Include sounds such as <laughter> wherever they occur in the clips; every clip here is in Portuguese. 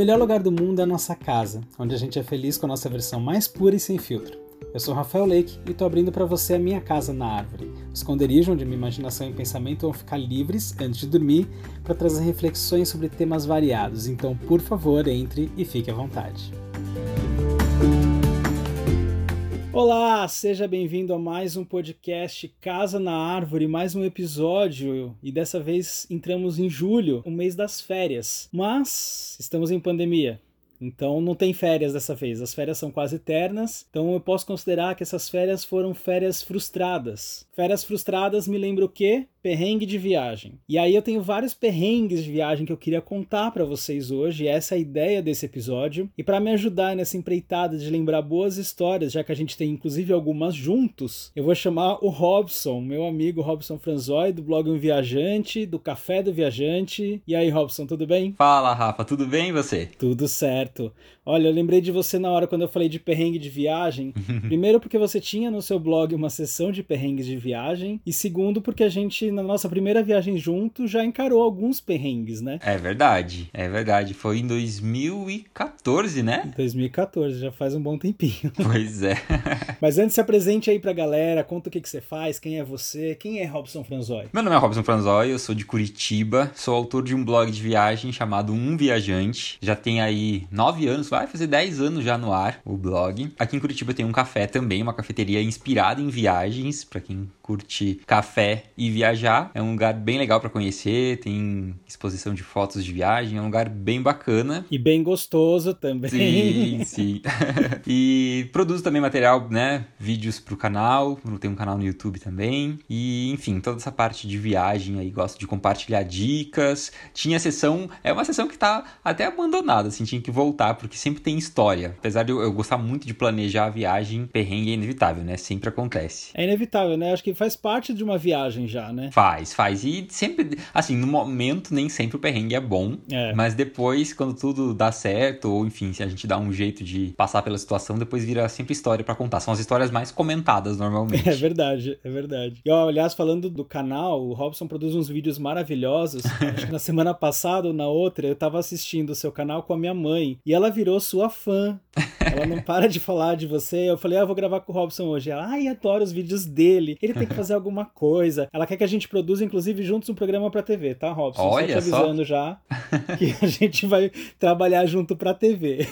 melhor lugar do mundo é a nossa casa, onde a gente é feliz com a nossa versão mais pura e sem filtro. Eu sou Rafael Lake e estou abrindo para você a minha casa na árvore, o esconderijo onde minha imaginação e pensamento vão ficar livres antes de dormir para trazer reflexões sobre temas variados. Então, por favor, entre e fique à vontade. Olá, seja bem-vindo a mais um podcast Casa na Árvore, mais um episódio. E dessa vez entramos em julho, o mês das férias. Mas estamos em pandemia. Então não tem férias dessa vez, as férias são quase eternas, então eu posso considerar que essas férias foram férias frustradas. Férias frustradas me lembra o quê? Perrengue de viagem. E aí eu tenho vários perrengues de viagem que eu queria contar para vocês hoje, essa é a ideia desse episódio. E para me ajudar nessa empreitada de lembrar boas histórias, já que a gente tem inclusive algumas juntos, eu vou chamar o Robson, meu amigo Robson Franzói, do blog Um Viajante, do Café do Viajante. E aí, Robson, tudo bem? Fala, Rafa, tudo bem e você? Tudo certo. Olha, eu lembrei de você na hora quando eu falei de perrengue de viagem. <laughs> Primeiro porque você tinha no seu blog uma sessão de perrengues de viagem, e segundo porque a gente na nossa primeira viagem junto, já encarou alguns perrengues, né? É verdade, é verdade. Foi em 2014, né? 2014, já faz um bom tempinho. <laughs> Pois é. <laughs> Mas antes se apresente aí pra galera, conta o que, que você faz, quem é você, quem é Robson Franzói? Meu nome é Robson Franzói, eu sou de Curitiba, sou autor de um blog de viagem chamado Um Viajante. Já tem aí nove anos, vai fazer dez anos já no ar o blog. Aqui em Curitiba tem um café também, uma cafeteria inspirada em viagens, para quem curte café e viajar. É um lugar bem legal para conhecer, tem exposição de fotos de viagem, é um lugar bem bacana. E bem gostoso também. Sim, <laughs> sim. e produzo também material, né? Vídeos pro canal, tem um canal no YouTube também. E, enfim, toda essa parte de viagem aí, gosto de compartilhar dicas. Tinha sessão, é uma sessão que tá até abandonada, assim, tinha que voltar, porque sempre tem história. Apesar de eu, eu gostar muito de planejar a viagem, perrengue é inevitável, né? Sempre acontece. É inevitável, né? Acho que faz parte de uma viagem já, né? Faz, faz. E sempre, assim, no momento nem sempre o perrengue é bom. É. Mas depois, quando tudo dá certo, ou enfim, se a gente dá um jeito de passar pela situação, depois vira sempre história para contar. São as histórias mais comentadas normalmente. <laughs> É verdade, é verdade. E ó, aliás, falando do canal, o Robson produz uns vídeos maravilhosos. <laughs> Acho que na semana passada ou na outra, eu tava assistindo o seu canal com a minha mãe. E ela virou sua fã. Ela não para de falar de você. Eu falei, ah, eu vou gravar com o Robson hoje. Ela, ai, adoro os vídeos dele. Ele tem que fazer alguma coisa. Ela quer que a gente produza, inclusive, juntos um programa pra TV, tá, Robson? Olha só te avisando só. já <laughs> que a gente vai trabalhar junto pra TV.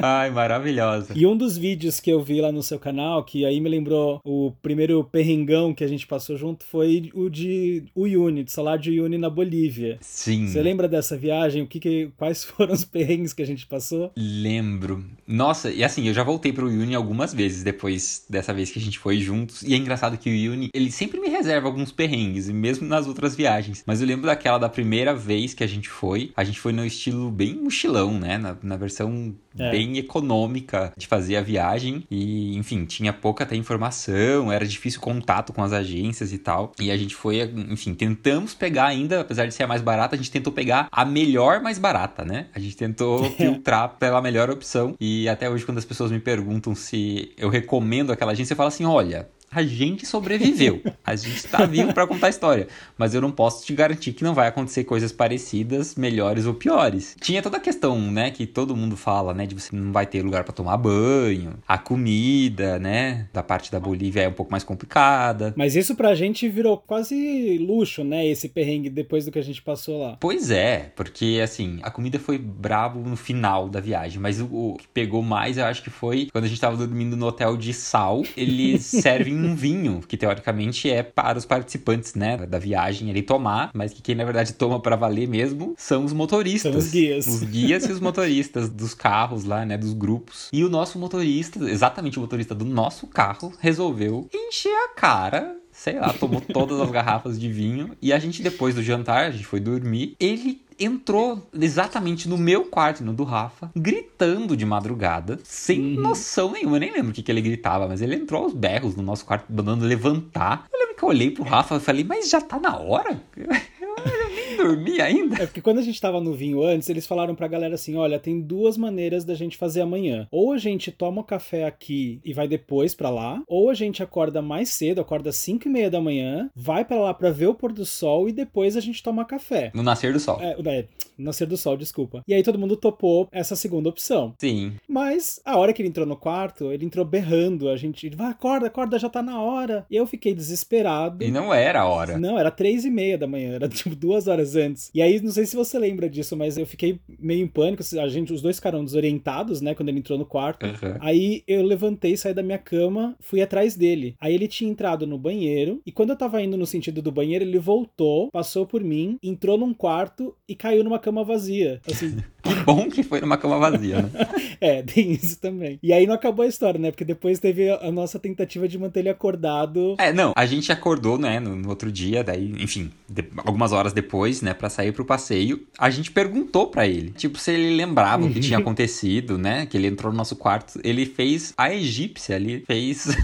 Ai, maravilhosa. E um dos vídeos que eu vi lá no seu canal, que aí me lembrou o primeiro perrengão que a gente passou junto, foi o de Uyuni, de salário de Uyuni na Bolívia. Sim. Você lembra dessa viagem? O que, que quais foram os perrengues que a gente passou? Lembro. Nossa, e assim, eu já voltei pro Uyuni algumas vezes depois dessa vez que a gente foi juntos. E é engraçado que o Uyuni, ele sempre me reserva alguns perrengues, mesmo nas outras viagens. Mas eu lembro daquela da primeira vez que a gente foi. A gente foi no estilo bem mochilão, né? Na, na versão é. bem econômica de fazer a viagem. E, enfim, tinha pouca até informação, era difícil contato com as agências e tal. E a gente foi, enfim, tentamos pegar ainda, apesar de ser a mais barata, a gente tentou pegar a melhor mais barata, né? A gente tentou <laughs> filtrar pela melhor opção. E até hoje, quando as pessoas me perguntam se eu recomendo aquela agência, eu falo assim: olha, a gente sobreviveu. A gente está vivo para contar a história. Mas eu não posso te garantir que não vai acontecer coisas parecidas, melhores ou piores. Tinha toda a questão, né, que todo mundo fala, né, de você não vai ter lugar para tomar banho, a comida, né, da parte da Bolívia é um pouco mais complicada. Mas isso pra gente virou quase luxo, né, esse perrengue depois do que a gente passou lá. Pois é, porque assim, a comida foi brabo no final da viagem, mas o, o que pegou mais, eu acho que foi quando a gente tava dormindo no hotel de sal, eles <laughs> servem um vinho, que teoricamente é para os participantes, né, da viagem ele tomar, mas que quem na verdade toma para valer mesmo são os motoristas. São os guias. Os guias e os motoristas dos carros lá, né, dos grupos. E o nosso motorista, exatamente o motorista do nosso carro, resolveu encher a cara sei lá, tomou todas as garrafas de vinho. E a gente, depois do jantar, a gente foi dormir. Ele entrou exatamente no meu quarto, no do Rafa, gritando de madrugada, sem uhum. noção nenhuma. Eu nem lembro o que, que ele gritava, mas ele entrou aos berros no nosso quarto, mandando levantar. Eu lembro que eu olhei pro Rafa e falei, mas já tá na hora? <laughs> Eu nem nem dormi ainda. É porque quando a gente tava no vinho antes, eles falaram pra galera assim: olha, tem duas maneiras da gente fazer amanhã. Ou a gente toma o café aqui e vai depois pra lá, ou a gente acorda mais cedo, acorda às 5 e meia da manhã, vai pra lá pra ver o pôr do sol e depois a gente toma café. No nascer do sol. É, é, nascer do sol, desculpa. E aí todo mundo topou essa segunda opção. Sim. Mas a hora que ele entrou no quarto, ele entrou berrando. A gente, vai, acorda, acorda, já tá na hora. E eu fiquei desesperado. E não era a hora. Não, era três e meia da manhã, era tipo duas horas antes. E aí, não sei se você lembra disso, mas eu fiquei meio em pânico. A gente, os dois ficaram desorientados, né, quando ele entrou no quarto. Uhum. Aí eu levantei, saí da minha cama, fui atrás dele. Aí ele tinha entrado no banheiro, e quando eu tava indo no sentido do banheiro, ele voltou, passou por mim, entrou num quarto e caiu numa cama vazia. Assim. <laughs> Que bom que foi numa cama vazia, né? <laughs> é, tem isso também. E aí não acabou a história, né? Porque depois teve a nossa tentativa de manter ele acordado. É, não, a gente acordou, né, no, no outro dia, daí, enfim, de, algumas horas depois, né, para sair pro passeio, a gente perguntou para ele, tipo, se ele lembrava o que tinha acontecido, né, que ele entrou no nosso quarto, ele fez a egípcia ali, fez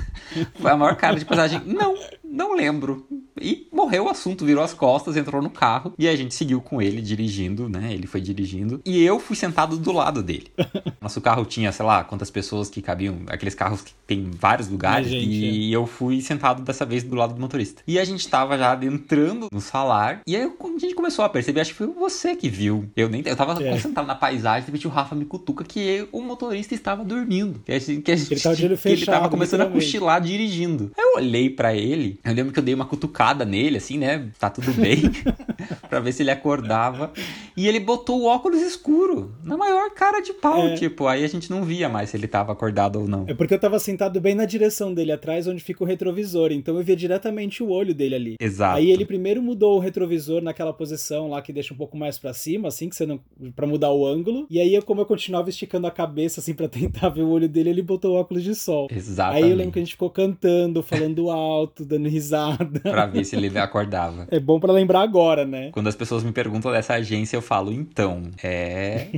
foi <laughs> a maior cara de passagem. Não, não lembro. E morreu o assunto, virou as costas, entrou no carro e a gente seguiu com ele dirigindo, né? Ele foi dirigindo e eu fui sentado do lado dele. <laughs> Nosso carro tinha, sei lá, quantas pessoas que cabiam, aqueles carros que tem vários lugares gente, e é. eu fui sentado dessa vez do lado do motorista. E a gente tava já adentrando no salar e aí a gente começou a perceber, acho que foi você que viu. Eu nem eu tava É. concentrado na paisagem, de repente o Rafa me cutuca que o motorista estava dormindo. Que a gente, que a gente, Ele tava de olho que ele fechado, tava começando a cochilar dirigindo. Aí eu olhei pra ele, eu lembro que eu dei uma cutucada nele, assim, né? Tá tudo bem. <laughs> pra ver se ele acordava. E ele botou o óculos escuro, na maior cara de pau, É. tipo. Aí a gente não via mais se ele tava acordado ou não. É porque eu tava sentado bem na direção dele, atrás onde fica o retrovisor. Então eu via diretamente o olho dele ali. Exato. Aí ele primeiro mudou o retrovisor naquela posição lá que deixa um pouco mais pra cima, assim, que você não. pra mudar o ângulo. E aí, eu, como eu continuava esticando a cabeça, assim, pra tentar ver o olho dele, ele botou o óculos de sol. Exatamente. Aí eu lembro que a gente ficou cantando, falando alto, dando risada. Pra ver <laughs> se ele acordava. É bom pra lembrar agora, né? Quando as pessoas me perguntam dessa agência, eu falo, então, é.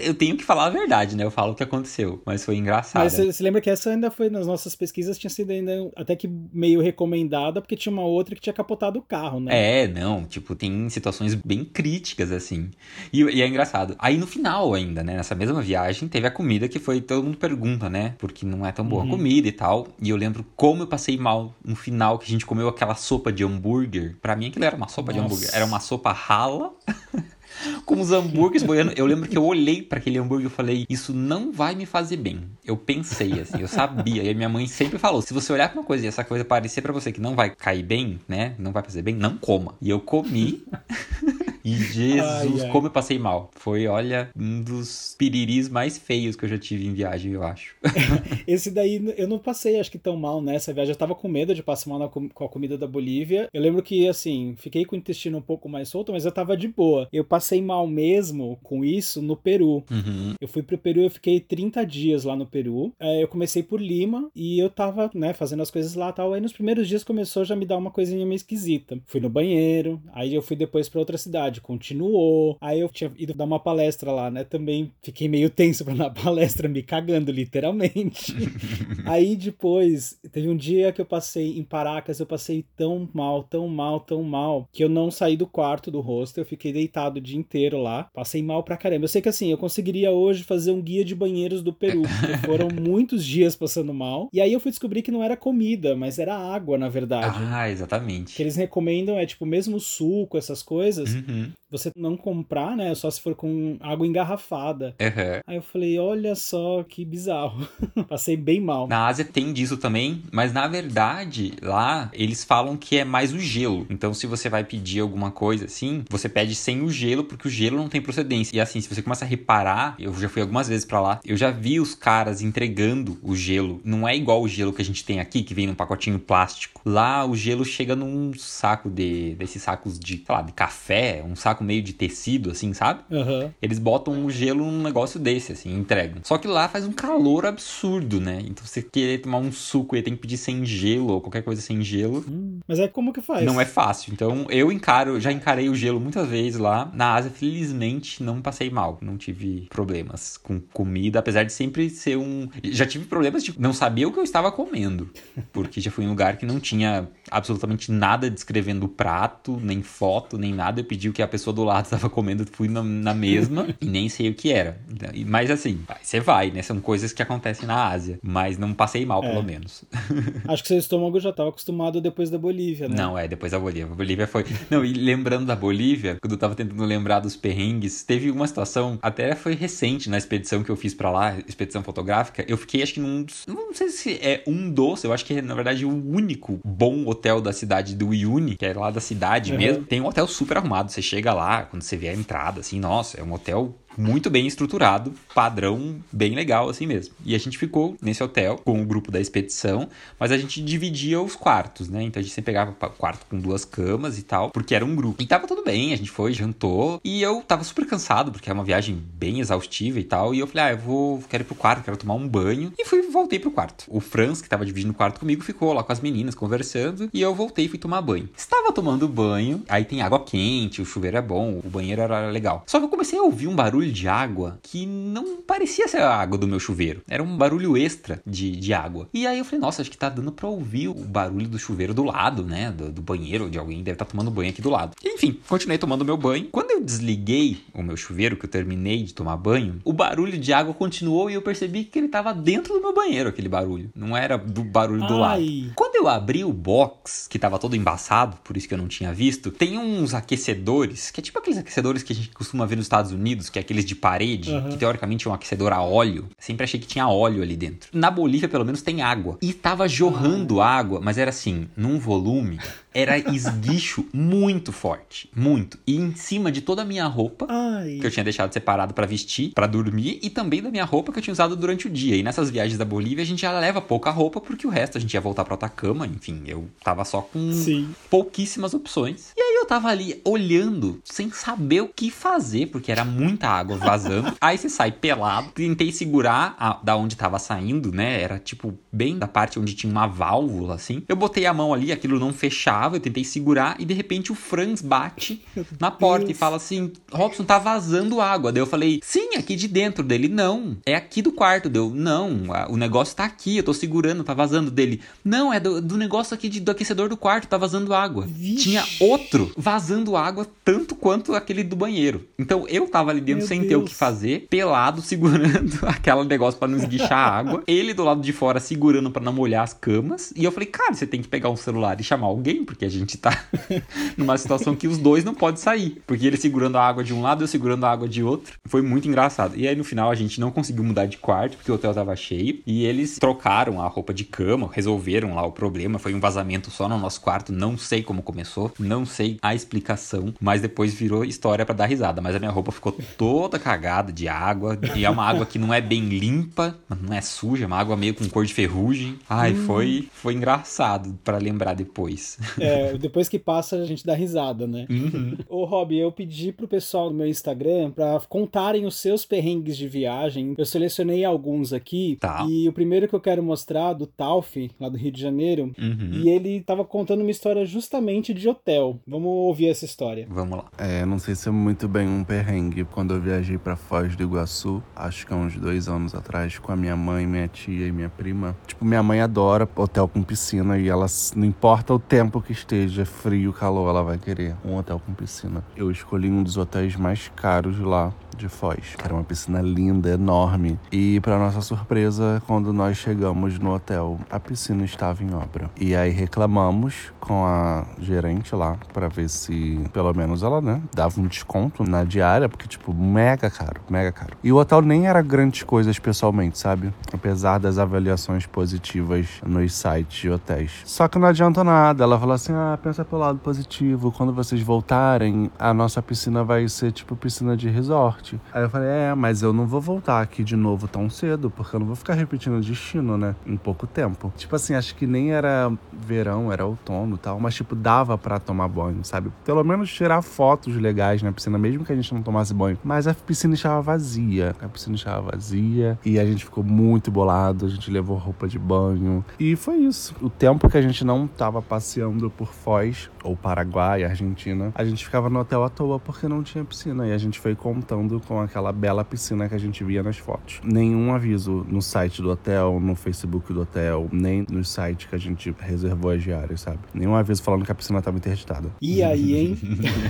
eu tenho que falar a verdade, né? Eu falo o que aconteceu. Mas foi engraçado. Mas você lembra que essa ainda foi, nas nossas pesquisas, tinha sido ainda até que meio recomendada, porque tinha uma outra que tinha capotado o carro, né? É, não, tipo, tem situações bem críticas, assim. E, e é engraçado. Aí no final ainda, né, nessa mesma viagem, teve a comida que foi, todo mundo pergunta, né, porque não é tão boa a comida e tal. E eu lembro como eu passei mal no final, que a gente comeu aquela sopa de hambúrguer. Pra mim aquilo era uma sopa de Nossa. hambúrguer. Era uma sopa rala. <laughs> Com os hambúrgueres boiando. Eu lembro que eu olhei pra aquele hambúrguer e falei, isso não vai me fazer bem. Eu pensei assim, eu sabia. E a minha mãe sempre falou: se você olhar pra uma coisa e essa coisa parecer pra você que não vai cair bem, né? Não vai fazer bem, não coma. E eu comi. <laughs> E Jesus, Ai, ai. como eu passei mal. Foi, olha, um dos piriris mais feios que eu já tive em viagem, eu acho. <laughs> Esse daí eu não passei, acho que tão mal nessa viagem. Eu tava com medo de passar mal na com a comida da Bolívia. Eu lembro que, assim, fiquei com o intestino um pouco mais solto, mas eu tava de boa. Eu passei mal mesmo com isso no Peru. Uhum. Eu fui pro Peru, eu fiquei 30 dias lá no Peru. É, eu comecei por Lima e eu tava, né, fazendo as coisas lá e tal. Aí nos primeiros dias começou já a me dar uma coisinha meio esquisita. Fui no banheiro, aí eu fui depois pra outra cidade, continuou. Aí eu tinha ido dar uma palestra lá, né? Também fiquei meio tenso pra dar <laughs> palestra, me cagando, literalmente. <laughs> aí depois, teve um dia que eu passei em Paracas, eu passei tão mal, tão mal, tão mal, que eu não saí do quarto do hostel, eu fiquei deitado o dia inteiro lá. Passei mal pra caramba. Eu sei que assim, eu conseguiria hoje fazer um guia de banheiros do Peru, porque foram <laughs> muitos dias passando mal. E aí eu fui descobrir que não era comida, mas era água, na verdade. Ah, O exatamente. que eles recomendam é, tipo, mesmo suco, essas coisas, Uhum. Você não comprar, né? Só se for com água engarrafada. Uhum. Aí eu falei, olha só que bizarro. <laughs> Passei bem mal. Na Ásia tem disso também, mas na verdade, lá eles falam que é mais o gelo. Então, se você vai pedir alguma coisa assim, você pede sem o gelo, porque o gelo não tem procedência. E assim, se você começa a reparar, eu já fui algumas vezes pra lá, eu já vi os caras entregando o gelo. Não é igual o gelo que a gente tem aqui, que vem num pacotinho plástico. Lá o gelo chega num saco de desses sacos de, sei lá, de café, um saco meio de tecido assim, sabe? Aham. Eles botam o gelo num negócio desse, assim, entregam. Só que lá faz um calor absurdo, né? Então você querer tomar um suco e tem que pedir sem gelo ou qualquer coisa sem gelo. Hum, Mas é como que faz? Não é fácil. Então eu encaro, já encarei o gelo muitas vezes lá. Na Ásia, felizmente, não passei mal. Não tive problemas com comida, apesar de sempre ser um. Já tive problemas de não saber o que eu estava comendo. Porque já fui em um lugar que não tinha absolutamente nada descrevendo o prato, nem foto, nem nada. Eu pedi o que que a pessoa do lado <laughs> estava comendo, fui na, na mesma <laughs> e nem sei o que era. Mas assim, você vai, né? São coisas que acontecem na Ásia. Mas não passei mal, é. pelo menos. <laughs> Acho que seu estômago já estava acostumado depois da Bolívia, né? Não, é, depois da Bolívia. A Bolívia foi. Não, e lembrando da Bolívia, quando eu tava tentando lembrar dos perrengues, teve uma situação, até foi recente na expedição que eu fiz para lá, expedição fotográfica. Eu fiquei, acho que num. Não sei se é um dos, eu acho que é, na verdade, o único bom hotel da cidade do Uyuni, que é lá da cidade uhum. mesmo. Tem um hotel super arrumado. Você chega lá, quando você vê a entrada, assim, nossa, é um hotel muito bem estruturado, padrão bem legal assim mesmo. E a gente ficou nesse hotel com o grupo da expedição, mas a gente dividia os quartos, né? Então a gente sempre pegava quarto com duas camas e tal, porque era um grupo. E tava tudo bem, a gente foi, jantou, e eu tava super cansado, porque é uma viagem bem exaustiva e tal, e eu falei, ah, eu vou, quero ir pro quarto, quero tomar um banho, e fui, voltei pro quarto. O Franz, que tava dividindo o quarto comigo, ficou lá com as meninas conversando, e eu voltei e fui tomar banho. Estava tomando banho, aí tem água quente, o chuveiro é bom, o banheiro era legal. Só que eu comecei a ouvir um barulho barulho de água que não parecia ser a água do meu chuveiro. Era um barulho extra de, de água. E aí eu falei, nossa, acho que tá dando pra ouvir o barulho do chuveiro do lado, né? Do, do banheiro, de alguém deve estar tá tomando banho aqui do lado. enfim, continuei tomando meu banho. Quando eu desliguei o meu chuveiro, que eu terminei de tomar banho, o barulho de água continuou e eu percebi que ele tava dentro do meu banheiro, aquele barulho. Não era do barulho do Ai. lado. Quando eu abri o box, que tava todo embaçado, por isso que eu não tinha visto, tem uns aquecedores, que é tipo aqueles aquecedores que a gente costuma ver nos Estados Unidos, que é aqueles de parede, uhum. que teoricamente é um aquecedor a óleo. Sempre achei que tinha óleo ali dentro. Na Bolívia, pelo menos, tem água. E tava jorrando água, mas era assim, num volume era esguicho muito forte, muito. E em cima de toda a minha roupa, Ai. que eu tinha deixado separado para vestir, para dormir, e também da minha roupa que eu tinha usado durante o dia. E nessas viagens da Bolívia a gente já leva pouca roupa, porque o resto a gente ia voltar pra Atacama, enfim, eu tava só com Sim. pouquíssimas opções. E aí eu tava ali olhando, sem saber o que fazer, porque era muita água vazando. <laughs> aí você sai pelado, tentei segurar a, da onde tava saindo, né? Era tipo bem da parte onde tinha uma válvula, assim. Eu botei a mão ali, aquilo não fechava eu tentei segurar e de repente o Franz bate <laughs> na porta e fala assim: Robson, tá vazando água. Daí eu falei: Sim, aqui de dentro dele. Não, é aqui do quarto. Deu, não, o negócio tá aqui, eu tô segurando, tá vazando dele. Não, é do, do negócio aqui de, do aquecedor do quarto, tá vazando água. Vixe. Tinha outro vazando água tanto quanto aquele do banheiro. Então eu tava ali dentro Meu sem Deus. ter o que fazer, pelado, <laughs> segurando aquele negócio para não esguichar a água. Ele do lado de fora segurando para não molhar as camas. E eu falei, cara, você tem que pegar um celular e chamar alguém, porque a gente tá <laughs> numa situação que os dois não podem sair. Porque ele segurando a água de um lado, eu segurando a água de outro. Foi muito engraçado. E aí no final a gente não conseguiu mudar de quarto, porque o hotel tava cheio. E eles trocaram a roupa de cama, resolveram lá o problema. Foi um vazamento só no nosso quarto. Não sei como começou, não sei a explicação, mas depois virou história para dar risada. Mas a minha roupa ficou toda cagada de água. E é uma água que não é bem limpa, não é suja, é uma água meio com cor de ferrugem. Ai, hum. foi, foi engraçado para lembrar depois. <laughs> É, depois que passa a gente dá risada, né? Uhum. Ô, Rob, eu pedi pro pessoal do meu Instagram pra contarem os seus perrengues de viagem. Eu selecionei alguns aqui. Tá. E o primeiro que eu quero mostrar, do Tauf, lá do Rio de Janeiro. Uhum. E ele tava contando uma história justamente de hotel. Vamos ouvir essa história. Vamos lá. É, não sei se é muito bem um perrengue. Quando eu viajei pra Foz do Iguaçu, acho que há uns dois anos atrás, com a minha mãe, minha tia e minha prima. Tipo, minha mãe adora hotel com piscina e ela, não importa o tempo que esteja frio, calor, ela vai querer um hotel com piscina. Eu escolhi um dos hotéis mais caros lá de Foz, que era uma piscina linda, enorme. E para nossa surpresa, quando nós chegamos no hotel, a piscina estava em obra. E aí reclamamos com a gerente lá para ver se pelo menos ela, né, dava um desconto na diária, porque tipo, mega caro, mega caro. E o hotel nem era grandes coisas pessoalmente, sabe? Apesar das avaliações positivas nos sites de hotéis. Só que não adianta nada. Ela falou assim: "Ah, pensa pelo lado positivo, quando vocês voltarem, a nossa piscina vai ser tipo piscina de resort Aí eu falei, é, mas eu não vou voltar aqui de novo tão cedo, porque eu não vou ficar repetindo o destino, né? Em pouco tempo. Tipo assim, acho que nem era verão, era outono e tal, mas tipo, dava para tomar banho, sabe? Pelo menos tirar fotos legais na piscina, mesmo que a gente não tomasse banho. Mas a piscina estava vazia, a piscina estava vazia e a gente ficou muito bolado, a gente levou roupa de banho. E foi isso. O tempo que a gente não tava passeando por Foz, ou Paraguai, Argentina, a gente ficava no hotel à toa porque não tinha piscina. E a gente foi contando com aquela bela piscina que a gente via nas fotos. Nenhum aviso no site do hotel, no Facebook do hotel, nem no site que a gente reservou as diárias, sabe? Nenhum aviso falando que a piscina estava interditada. E aí, hein?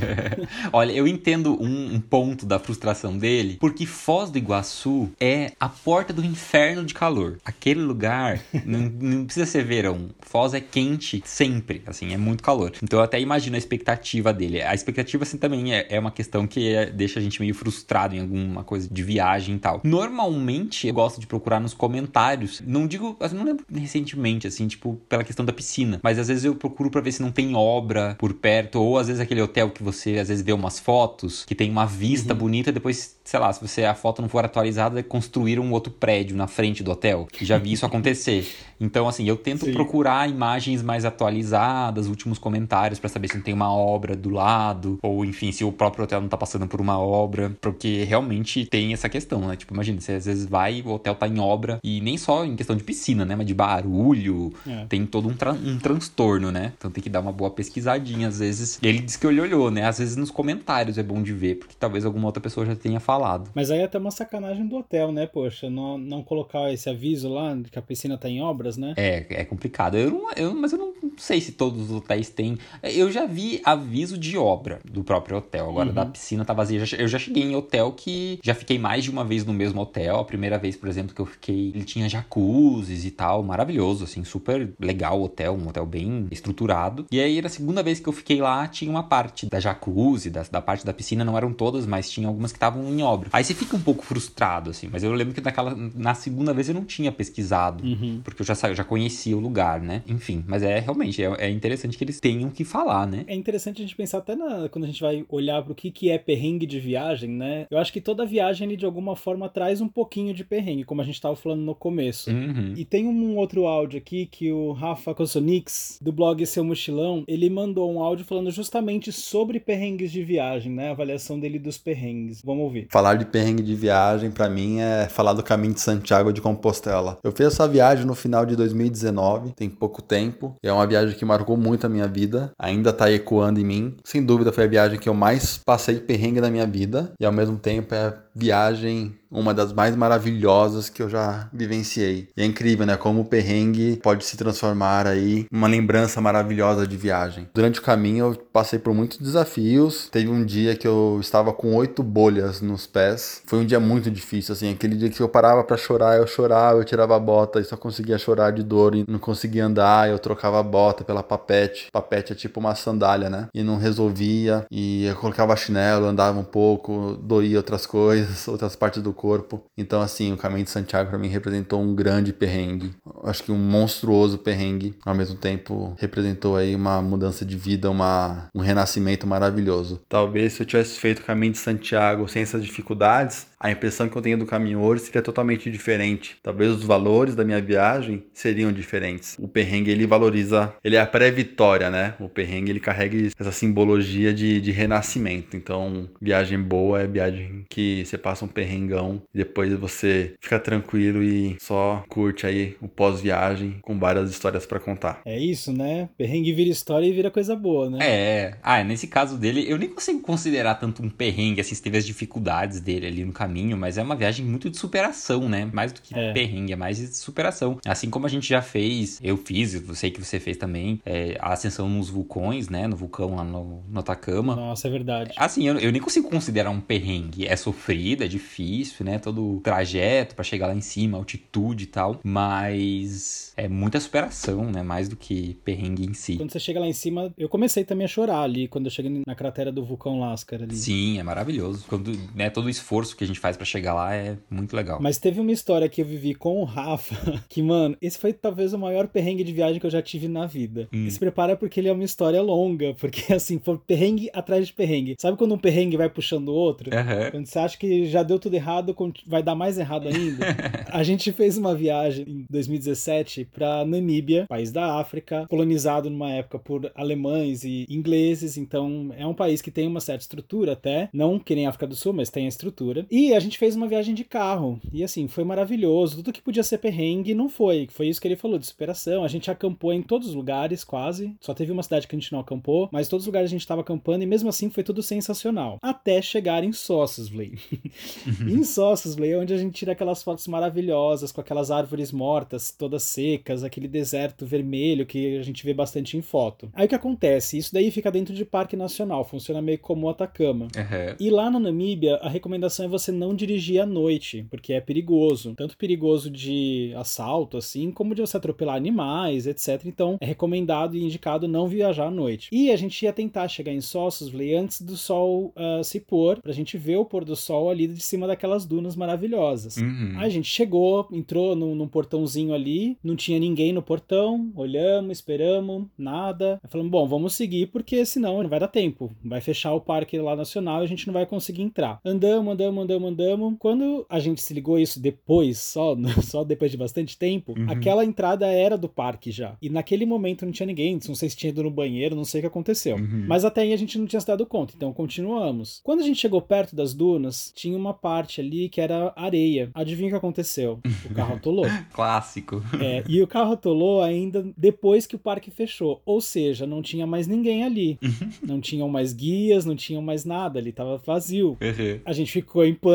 <laughs> Olha, eu entendo um, um ponto da frustração dele, porque Foz do Iguaçu é a porta do inferno de calor. Aquele lugar <laughs> não, não precisa ser verão. Foz é quente sempre, assim, é muito calor. Então eu até imagino a expectativa dele. A expectativa, assim, também é, é uma questão que é, deixa a gente meio frustrado em alguma coisa de viagem e tal. Normalmente, eu gosto de procurar nos comentários. Não digo, assim, não lembro recentemente, assim, tipo, pela questão da piscina. Mas às vezes eu procuro para ver se não tem obra por perto. Ou às vezes aquele hotel que você, às vezes, vê umas fotos, que tem uma vista uhum. bonita, depois sei lá, se você a foto não for atualizada, construir um outro prédio na frente do hotel. Já vi isso acontecer. <laughs> Então, assim, eu tento Sim. procurar imagens mais atualizadas, últimos comentários para saber se não tem uma obra do lado, ou enfim, se o próprio hotel não tá passando por uma obra, porque realmente tem essa questão, né? Tipo, imagina, você às vezes vai, o hotel tá em obra, e nem só em questão de piscina, né? Mas de barulho, é. tem todo um, tra um transtorno, né? Então tem que dar uma boa pesquisadinha, às vezes. Ele disse que ele olhou, né? Às vezes nos comentários é bom de ver, porque talvez alguma outra pessoa já tenha falado. Mas aí é até uma sacanagem do hotel, né? Poxa, não, não colocar esse aviso lá de que a piscina tá em obras, né? É, é complicado. Eu não, eu, mas eu não sei se todos os hotéis têm. Eu já vi aviso de obra do próprio hotel. Agora, uhum. da piscina tá vazia. Eu já cheguei em hotel que já fiquei mais de uma vez no mesmo hotel. A primeira vez, por exemplo, que eu fiquei, ele tinha jacuzzis e tal. Maravilhoso, assim, super legal o hotel. Um hotel bem estruturado. E aí, na segunda vez que eu fiquei lá, tinha uma parte da jacuzzi, da, da parte da piscina. Não eram todas, mas tinha algumas que estavam em obra. Aí você fica um pouco frustrado, assim. Mas eu lembro que naquela, na segunda vez eu não tinha pesquisado. Uhum. Porque eu já, eu já conhecia o lugar, né? Enfim, mas é realmente, é, é, interessante que eles tenham que falar, né? É interessante a gente pensar até na, quando a gente vai olhar para o que, que é perrengue de viagem, né? Eu acho que toda viagem, ele, de alguma forma, traz um pouquinho de perrengue, como a gente estava falando no começo. Uhum. E tem um outro áudio aqui que o Rafa Kosonix, do blog Seu Mochilão, ele mandou um áudio falando justamente sobre perrengues de viagem, né? A avaliação dele dos perrengues. Vamos ouvir. Falar de perrengue de viagem, para mim, é falar do caminho de Santiago de Compostela. Eu fiz essa viagem no final de 2019, tem pouco tempo. É uma viagem que marcou muito a minha vida, ainda tá ecoando em mim. Sem dúvida foi a viagem que eu mais passei perrengue na minha vida e ao mesmo tempo é a viagem uma das mais maravilhosas que eu já vivenciei. E é incrível, né? Como o perrengue pode se transformar aí uma lembrança maravilhosa de viagem. Durante o caminho eu passei por muitos desafios. Teve um dia que eu estava com oito bolhas nos pés. Foi um dia muito difícil, assim. Aquele dia que eu parava para chorar, eu chorava, eu tirava a bota e só conseguia chorar de dor e não conseguia andar. Eu trocava a bota pela papete. Papete é tipo uma sandália, né? E não resolvia. E eu colocava chinelo, andava um pouco, doía outras coisas, <laughs> outras partes do corpo. Então, assim, o caminho de Santiago para mim representou um grande perrengue. Acho que um monstruoso perrengue. Ao mesmo tempo, representou aí uma mudança de vida, uma, um renascimento maravilhoso. Talvez se eu tivesse feito o caminho de Santiago sem essas dificuldades, a impressão que eu tenho do caminho hoje seria totalmente diferente. Talvez os valores da minha viagem seriam diferentes. O perrengue ele valoriza, ele é a pré-vitória, né? O perrengue ele carrega essa simbologia de, de renascimento. Então, viagem boa é viagem que você passa um perrengão e depois você fica tranquilo e só curte aí o pós-viagem com várias histórias para contar. É isso, né? Perrengue vira história e vira coisa boa, né? É. Ah, nesse caso dele, eu nem consigo considerar tanto um perrengue, assim, se teve as dificuldades dele ali no caminho caminho, mas é uma viagem muito de superação, né? Mais do que é. perrengue, é mais de superação. Assim como a gente já fez, eu fiz, eu sei que você fez também, é, a ascensão nos vulcões, né? No vulcão lá no, no Atacama. Nossa, é verdade. Assim, eu, eu nem consigo considerar um perrengue. É sofrido, é difícil, né? Todo o trajeto para chegar lá em cima, altitude e tal, mas é muita superação, né? Mais do que perrengue em si. Quando você chega lá em cima, eu comecei também a chorar ali, quando eu cheguei na cratera do vulcão Lascar ali. Sim, é maravilhoso. Quando, né, todo o esforço que a gente faz para chegar lá é muito legal. Mas teve uma história que eu vivi com o Rafa, <laughs> que, mano, esse foi talvez o maior perrengue de viagem que eu já tive na vida. Hum. E se prepara porque ele é uma história longa, <laughs> porque assim, foi perrengue atrás de perrengue. Sabe quando um perrengue vai puxando o outro? Uhum. Quando você acha que já deu tudo errado, vai dar mais errado ainda. <laughs> a gente fez uma viagem em 2017 para Namíbia, país da África, colonizado numa época por alemães e ingleses, então é um país que tem uma certa estrutura até, não que nem a África do Sul, mas tem a estrutura. E a gente fez uma viagem de carro. E assim, foi maravilhoso. Tudo que podia ser perrengue não foi. Foi isso que ele falou de superação. A gente acampou em todos os lugares, quase. Só teve uma cidade que a gente não acampou, mas todos os lugares a gente estava acampando e mesmo assim foi tudo sensacional. Até chegar em Sossusvley. <laughs> em Sossusvley é onde a gente tira aquelas fotos maravilhosas com aquelas árvores mortas, todas secas, aquele deserto vermelho que a gente vê bastante em foto. Aí o que acontece? Isso daí fica dentro de parque nacional, funciona meio como o Atacama. Uhum. E lá na Namíbia, a recomendação é você não dirigir à noite, porque é perigoso. Tanto perigoso de assalto, assim, como de você atropelar animais, etc. Então, é recomendado e indicado não viajar à noite. E a gente ia tentar chegar em Sossusvley antes do sol uh, se pôr, pra gente ver o pôr do sol ali de cima daquelas dunas maravilhosas. Uhum. Aí a gente chegou, entrou num, num, portãozinho ali, não tinha ninguém no portão, olhamos, esperamos, nada. Aí falamos, bom, vamos seguir porque senão não vai dar tempo. Vai fechar o parque lá nacional e a gente não vai conseguir entrar. Andamos, andamos, andamos, andamos. Quando a gente se ligou isso depois, só, <laughs> só depois de bastante tempo, Uhum. aquela entrada era do parque já. E naquele momento não tinha ninguém, não sei se tinha ido no banheiro, não sei o que aconteceu. Uhum. Mas até aí a gente não tinha se dado conta, então continuamos. Quando a gente chegou perto das dunas, tinha uma parte ali que era areia. Adivinha o que aconteceu? O carro atolou. <laughs> Clássico. É, e o carro atolou ainda depois que o parque fechou. Ou seja, não tinha mais ninguém ali. Não tinham mais guias, não tinham mais nada, ali tava vazio. Uhum. A gente ficou em pânico,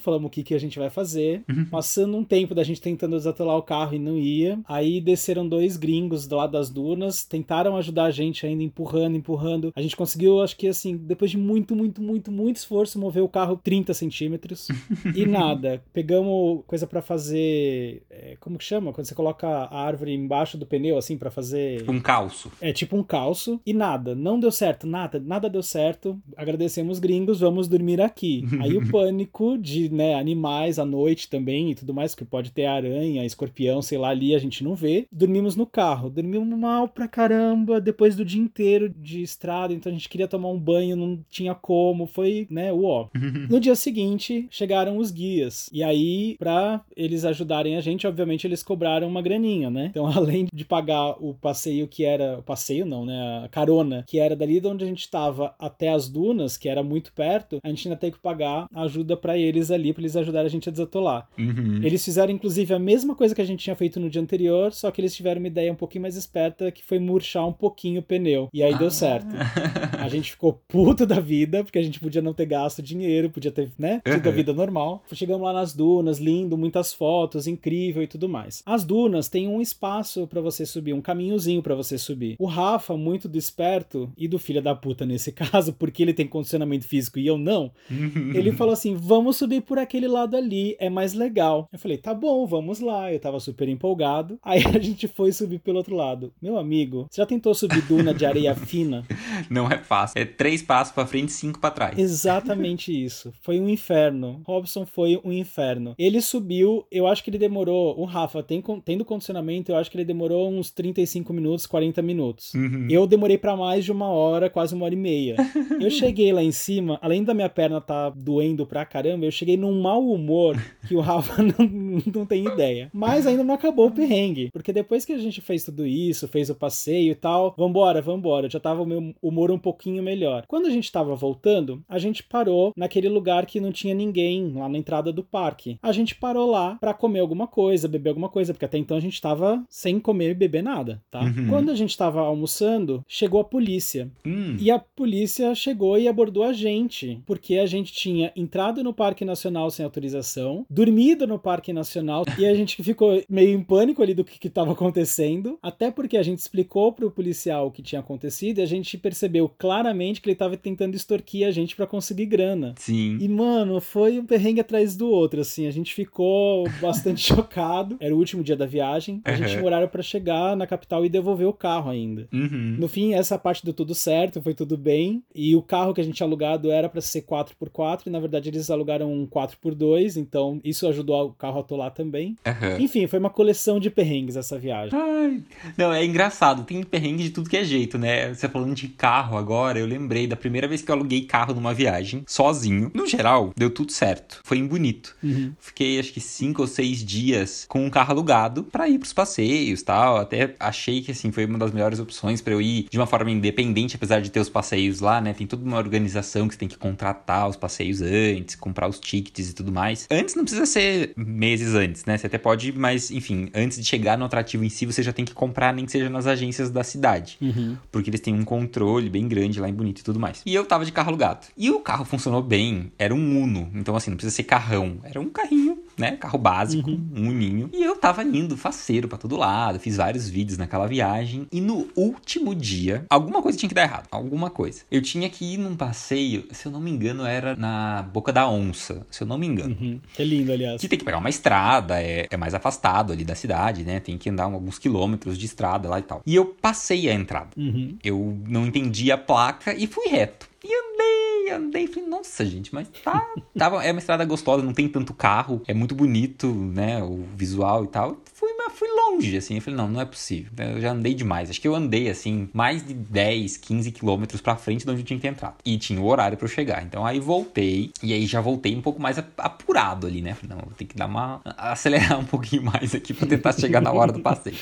falamos o que, que a gente vai fazer. Passando um tempo da gente tentando desatolar o carro e não ia. Aí desceram dois gringos do lado das dunas, tentaram ajudar a gente ainda empurrando, empurrando. A gente conseguiu, acho que assim, depois de muito, muito, muito, muito esforço, mover o carro 30 centímetros. e <laughs> nada. Pegamos coisa para fazer. é, como que chama? Quando você coloca a árvore embaixo do pneu, assim, para fazer. Um calço. É tipo um calço. E nada, não deu certo, nada, nada deu certo. Agradecemos gringos, vamos dormir aqui. <laughs> Aí o pânico de, né, animais à noite também e tudo mais, que pode ter aranha, escorpião, sei lá, ali a gente não vê. Dormimos no carro, dormimos mal pra caramba, depois do dia inteiro de estrada, então a gente queria tomar um banho, não tinha como, foi, né, uó. <laughs> No dia seguinte, chegaram os guias. E aí, pra eles ajudarem a gente, obviamente eles cobraram uma graninha, né? Então, <laughs> além de pagar o passeio que era. O passeio não, né? A carona, que era dali de onde a gente tava até as dunas, que era muito perto, a gente ainda tem que pagar ajuda pra eles ali, pra eles ajudarem a gente a desatolar. Uhum. Eles fizeram, inclusive, a mesma coisa que a gente tinha feito no dia anterior, só que eles tiveram uma ideia um pouquinho mais esperta, que foi murchar um pouquinho o pneu. E aí deu certo. <laughs> A gente ficou puto da vida, porque a gente podia não ter gasto dinheiro, podia ter, né, tido a Uhum. vida normal. Chegamos lá nas dunas, lindo, muitas fotos, incrível e tudo mais. As dunas têm um espaço pra você subir, um caminhozinho pra você subir. O Rafa, muito do esperto e do filho da puta nesse <laughs> caso, porque ele tem condicionamento físico e eu não, Uhum. ele falou assim: vamos subir por aquele lado ali, é mais legal. Eu falei: tá bom, vamos lá. Eu tava super empolgado. Aí <laughs> a gente foi subir pelo outro lado. Meu amigo, você já tentou subir duna de areia fina? Não é fácil. É três passos pra frente e cinco pra trás. Exatamente <laughs> isso. Foi um inferno. Robson foi um inferno. Ele subiu, eu acho que ele demorou. O Rafa, tem, tendo condicionamento, eu acho que ele demorou uns 35 minutos, 40 minutos. Uhum. Eu demorei pra mais de uma hora, quase uma hora e meia. <laughs> Eu cheguei lá em cima, além da minha perna tá doendo pra caramba, eu cheguei num mau humor que o Rafa <laughs> não, não tem ideia. Mas ainda não acabou o perrengue, porque depois que a gente fez tudo isso, fez o passeio e tal, vambora, vambora, já tava o meu humor um pouquinho melhor. Quando a gente tava voltando, a gente parou naquele lugar que não tinha ninguém, lá na entrada do parque. A gente parou lá pra comer alguma coisa, beber alguma coisa, porque até então a gente tava sem comer e beber nada, tá? Uhum. Quando a gente tava almoçando, chegou a polícia. Hum. E a polícia chegou e abordou a gente, porque a gente tinha entrado no Parque Nacional sem autorização, dormido no Parque Nacional, e a gente ficou meio em pânico ali do que estava acontecendo, até porque a gente explicou pro policial o que tinha acontecido e a gente percebeu claramente que ele estava tentando extorquir a gente para conseguir grana. Sim. E, mano, foi um perrengue atrás do outro, assim. A gente ficou bastante <laughs> chocado. Era o último dia da viagem. A gente Uhum. tinha um horário pra chegar na capital e devolver o carro ainda. Uhum. No fim, essa parte deu tudo certo, foi tudo bem. E o carro que a gente tinha alugado era pra ser 4x4, e na verdade eles alugaram um 4x2, então isso ajudou o carro a atolar também. Aham. Enfim, foi uma coleção de perrengues essa viagem. Ai, não, é engraçado, tem perrengue de tudo que é jeito, né? Você falando de carro agora, eu lembrei da primeira vez que eu aluguei carro numa viagem, sozinho. No geral, deu tudo certo. Foi em bonito. Uhum. Fiquei acho que cinco ou seis dias com um carro alugado pra ir pros passeios tal. Até achei que assim foi uma das melhores opções pra eu ir de uma forma independente, apesar de ter os passeios lá, né? Tem toda uma organização que você tem que contratar os passeios antes, comprar os tickets e tudo mais. Antes não precisa ser meses antes, né? Você até pode, mas enfim, antes de chegar no atrativo em si, você já tem que comprar, nem que seja nas agências da cidade. Uhum. Porque eles têm um controle bem grande lá em Bonito e tudo mais. E eu tava de carro alugado. E o carro funcionou bem, era um Uno. Então, assim, não precisa ser carrão. Era um carrinho, né? Carro básico, um Uninho. E eu tava indo faceiro pra todo lado, fiz vários vídeos naquela viagem. E no último dia, alguma coisa tinha que dar errado. Alguma coisa. Eu tinha que ir num passeio, se eu não me engano, era na Boca da Onça. Se eu não me engano. Uhum. É lindo, aliás. Que tem que pegar uma estrada, é, é mais afastado ali da cidade, né? Tem que andar alguns quilômetros de estrada lá e tal. E eu passei a entrada. Uhum. Eu não entendi a placa e fui reto. E andei, andei, falei, nossa, gente, mas tá. Tava, é uma estrada gostosa, não tem tanto carro, é muito bonito, né? O visual e tal. Fui, fui longe, assim. Eu falei, não, não é possível. Eu já andei demais. Acho que eu andei, assim, mais de 10, 15 quilômetros pra frente de onde eu tinha que entrar. E tinha o horário pra eu chegar. Então aí voltei, e aí já voltei um pouco mais apurado ali, né? Falei, não, vou ter que dar uma. acelerar um pouquinho mais aqui pra tentar chegar na hora do passeio.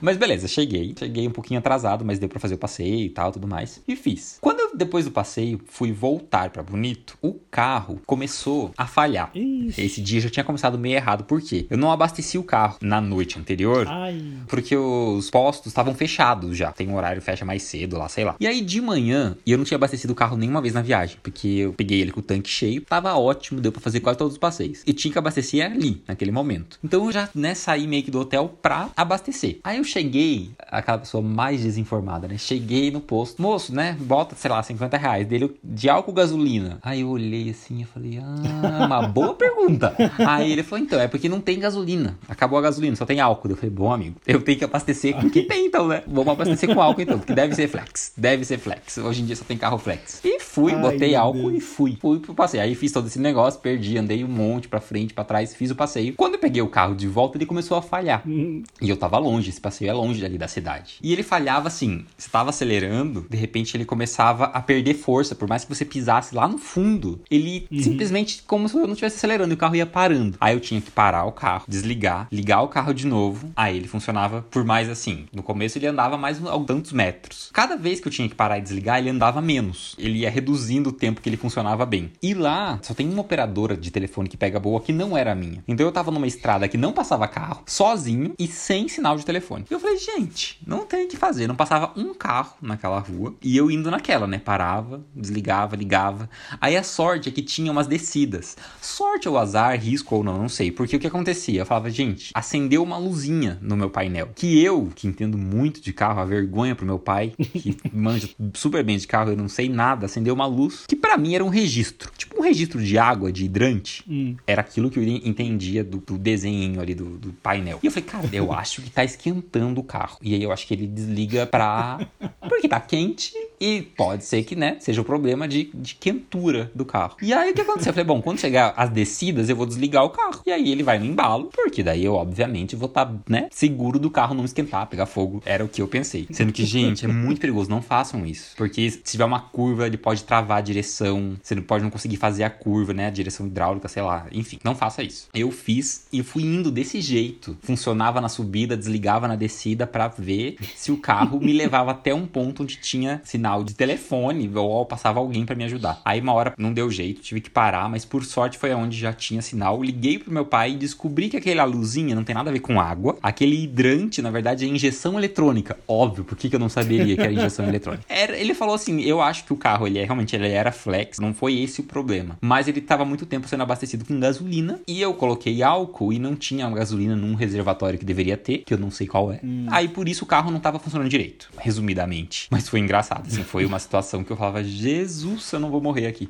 Mas beleza, cheguei. Cheguei um pouquinho atrasado, mas deu pra fazer o passeio e tal, tudo mais. E fiz. Quando eu, depois do passeio, fui voltar pra Bonito, o carro começou a falhar. Ixi. Esse dia já tinha começado meio errado. Por quê? Eu não abasteci o carro na noite anterior. Ai. Porque os postos estavam fechados já. Tem um horário, fecha mais cedo lá, sei lá. E aí de manhã, e eu não tinha abastecido o carro nenhuma vez na viagem. Porque eu peguei ele com o tanque cheio. Tava ótimo, deu pra fazer quase todos os passeios. E tinha que abastecer ali, naquele momento. Então eu já, né, saí meio que do hotel pra abastecer. Aí eu cheguei, aquela pessoa mais desinformada, né? Cheguei no posto. Moço, né? Bota, sei lá, 50 reais dele de álcool gasolina. Aí eu olhei assim e falei, ah, uma boa pergunta. Aí ele falou, então, é porque não tem gasolina. Acabou a gasolina, só tem álcool. Eu falei, bom, amigo, eu tenho que abastecer com o que tem, então, né? Vamos abastecer com álcool, então, porque deve ser flex. Deve ser flex. Hoje em dia só tem carro flex. E fui, Ai, botei álcool Deus. e fui. Fui pro passeio. Aí fiz todo esse negócio, perdi, andei um monte pra frente, pra trás, fiz o passeio. Quando eu peguei o carro de volta, ele começou a falhar. Hum, E eu tava longe, esse passeio é longe ali da cidade. E ele falhava assim, você tava acelerando, de repente ele começava a perder força, por mais que você pisasse lá no fundo, ele simplesmente como se eu não estivesse acelerando e o carro ia parando. Aí eu tinha que parar o carro, desligar, ligar o carro de novo. Aí ele funcionava por mais assim. No começo ele andava mais um- tantos metros. Cada vez que eu tinha que parar e desligar, ele andava menos. Ele ia reduzindo o tempo que ele funcionava bem. E lá só tem uma operadora de telefone que pega boa que não era a minha. Então eu tava numa estrada que não passava carro, sozinho e sem sinal de telefone. E eu falei, gente, não tem o que fazer. Não passava um carro naquela rua. E eu indo naquela, né? Parava, desligava, ligava. Aí a sorte é que tinha umas descidas. Sorte ou azar, risco ou não, não sei. Porque o que acontecia? Eu falava, gente, acendeu uma luzinha no meu painel. Que eu, que entendo muito de carro, a vergonha pro meu pai, que <laughs> manja super bem de carro, eu não sei nada, acendeu uma luz que pra mim era um registro. Tipo um registro de água, de hidrante. hum. Era aquilo que eu entendia do, do desenho ali do, do painel. E eu falei, cara, eu acho que tá esquentando o carro. E aí eu acho que ele desliga pra. <laughs> Porque tá quente e pode ser que, né, seja o problema de, de quentura do carro. E aí o que aconteceu? Eu falei, bom, quando chegar as descidas, eu vou desligar o carro. E aí ele vai no embalo, porque daí eu, obviamente, vou estar, né, seguro do carro não esquentar, pegar fogo. Era o que eu pensei. Sendo que, gente, é muito perigoso. Não façam isso. Porque se tiver uma curva, ele pode travar a direção. Você não pode não conseguir fazer a curva, né? A direção hidráulica, sei lá. Enfim, não faça isso. Eu fiz e fui indo desse jeito. Funcionava na subida, desligava na descida pra ver se o carro me levava até um ponto onde tinha sinal de telefone ou passava alguém pra me ajudar. Aí uma hora não deu jeito, tive que parar, mas por sorte foi aonde já tinha sinal. Liguei pro meu pai e descobri que aquela luzinha não tem nada a ver com água. Aquele hidrante, na verdade, é injeção eletrônica. Óbvio, por que, que eu não saberia que era injeção <laughs> eletrônica? Era, ele falou assim: eu acho que o carro ele é realmente ele era flex, não foi esse o problema. Mas ele tava muito tempo sendo abastecido com gasolina e eu coloquei álcool e não tinha gasolina num reservatório que deveria ter, que eu não sei qual é. Aí por isso o carro não tava funcionando direito, resumidamente. Mas foi engraçado, assim, foi uma situação que eu falava: Jesus, eu não vou morrer aqui.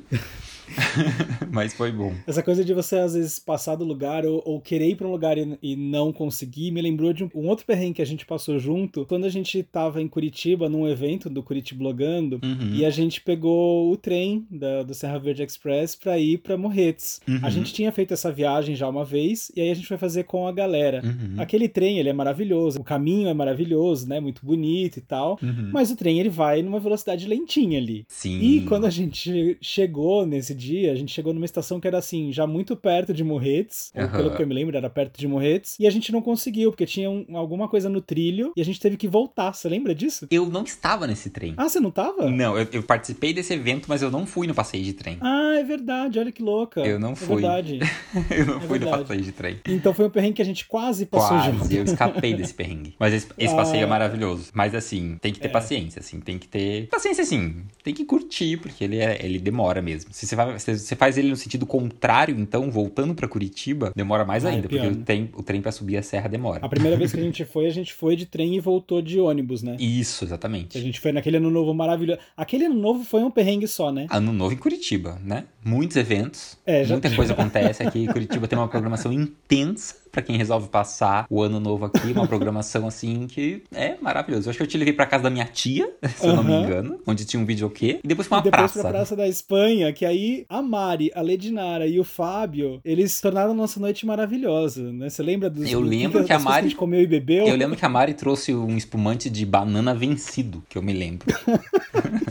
<laughs> Mas foi bom. Essa coisa de você, às vezes, passar do lugar ou, ou querer ir pra um lugar e, e não conseguir, me lembrou de um, um outro perrengue que a gente passou junto quando a gente tava em Curitiba, num evento do Curitiblogando, Uhum. e a gente pegou o trem da- do Serra Verde Express pra ir pra Morretes. Uhum. A gente tinha feito essa viagem já uma vez, e aí a gente foi fazer com a galera. Uhum. Aquele trem, ele é maravilhoso, o caminho é maravilhoso, né, muito bonito e tal, Uhum. mas o trem, ele vai numa velocidade lentinha ali. Sim. E quando a gente chegou nesse nesse dia, a gente chegou numa estação que era assim, já muito perto de Morretes, ou Aham. pelo que eu me lembro, era perto de Morretes, e a gente não conseguiu, porque tinha um- alguma coisa no trilho e a gente teve que voltar. Você lembra disso? Eu não estava nesse trem. Ah, você não tava? Não, eu, eu participei desse evento, mas eu não fui no passeio de trem. Ah, é verdade, olha que louca. Eu não É fui. verdade. <laughs> eu não é fui no verdade. passeio de trem. Então foi um perrengue que a gente quase passou junto. Quase, eu escapei desse perrengue. Mas esse, esse Ah. passeio é maravilhoso. Mas assim, tem que ter É. paciência, assim, tem que ter. Paciência, assim, tem que curtir, porque ele, é, ele demora mesmo. Se você, vai, você faz ele no sentido contrário, então, voltando pra Curitiba, demora mais Ah, é ainda, porque né? o trem, o trem pra subir a serra demora. A primeira vez que a gente foi, a gente foi de trem e voltou de ônibus, né? Isso, A exatamente. gente foi naquele ano novo maravilhoso. Aquele ano novo foi um perrengue só, né? Ano novo em Curitiba, né? Muitos eventos, É, já- muita <laughs> coisa acontece aqui. Curitiba tem uma programação intensa pra quem resolve passar o ano novo aqui, uma programação <laughs> assim que é maravilhoso. Eu acho que eu te levei pra casa da minha tia, <laughs> se eu não me engano, onde tinha um videokê, e depois pra uma e depois praça. pra Praça da Espanha, que aí a Mari, a Ledinara e o Fábio, eles tornaram nossa noite maravilhosa, né? Você lembra dos Eu lembro que a Mari- a gente comeu e bebeu? Eu lembro que a Mari trouxe um espumante de banana vencido, que eu me lembro. <laughs>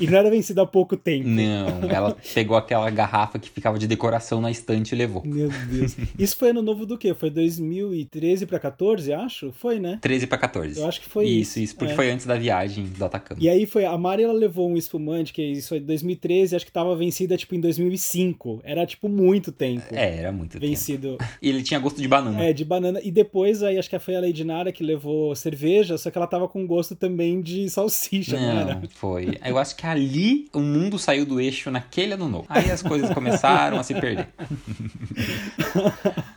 E não era vencido há pouco tempo. Não, ela pegou aquela garrafa que ficava de decoração na estante e levou. Meu Deus. Isso foi ano novo do quê? Foi 2013 pra 14, acho? Foi, né? 13 pra 14. Eu acho que foi isso. isso. Isso, porque É. foi antes da viagem do Atacama. E aí foi, a Mari ela levou um espumante, que isso foi em 2013, acho que tava vencida tipo em 2005. Era tipo muito tempo. É, era muito tempo. Vencido. <laughs> E ele tinha gosto de banana. É, de banana. E depois aí acho que foi a Lady Nara que levou cerveja, só que ela tava com gosto também de salsicha, não, era? Não, foi. Eu acho que ali o mundo saiu do eixo naquele ano novo. Aí as coisas começaram a se perder. <laughs>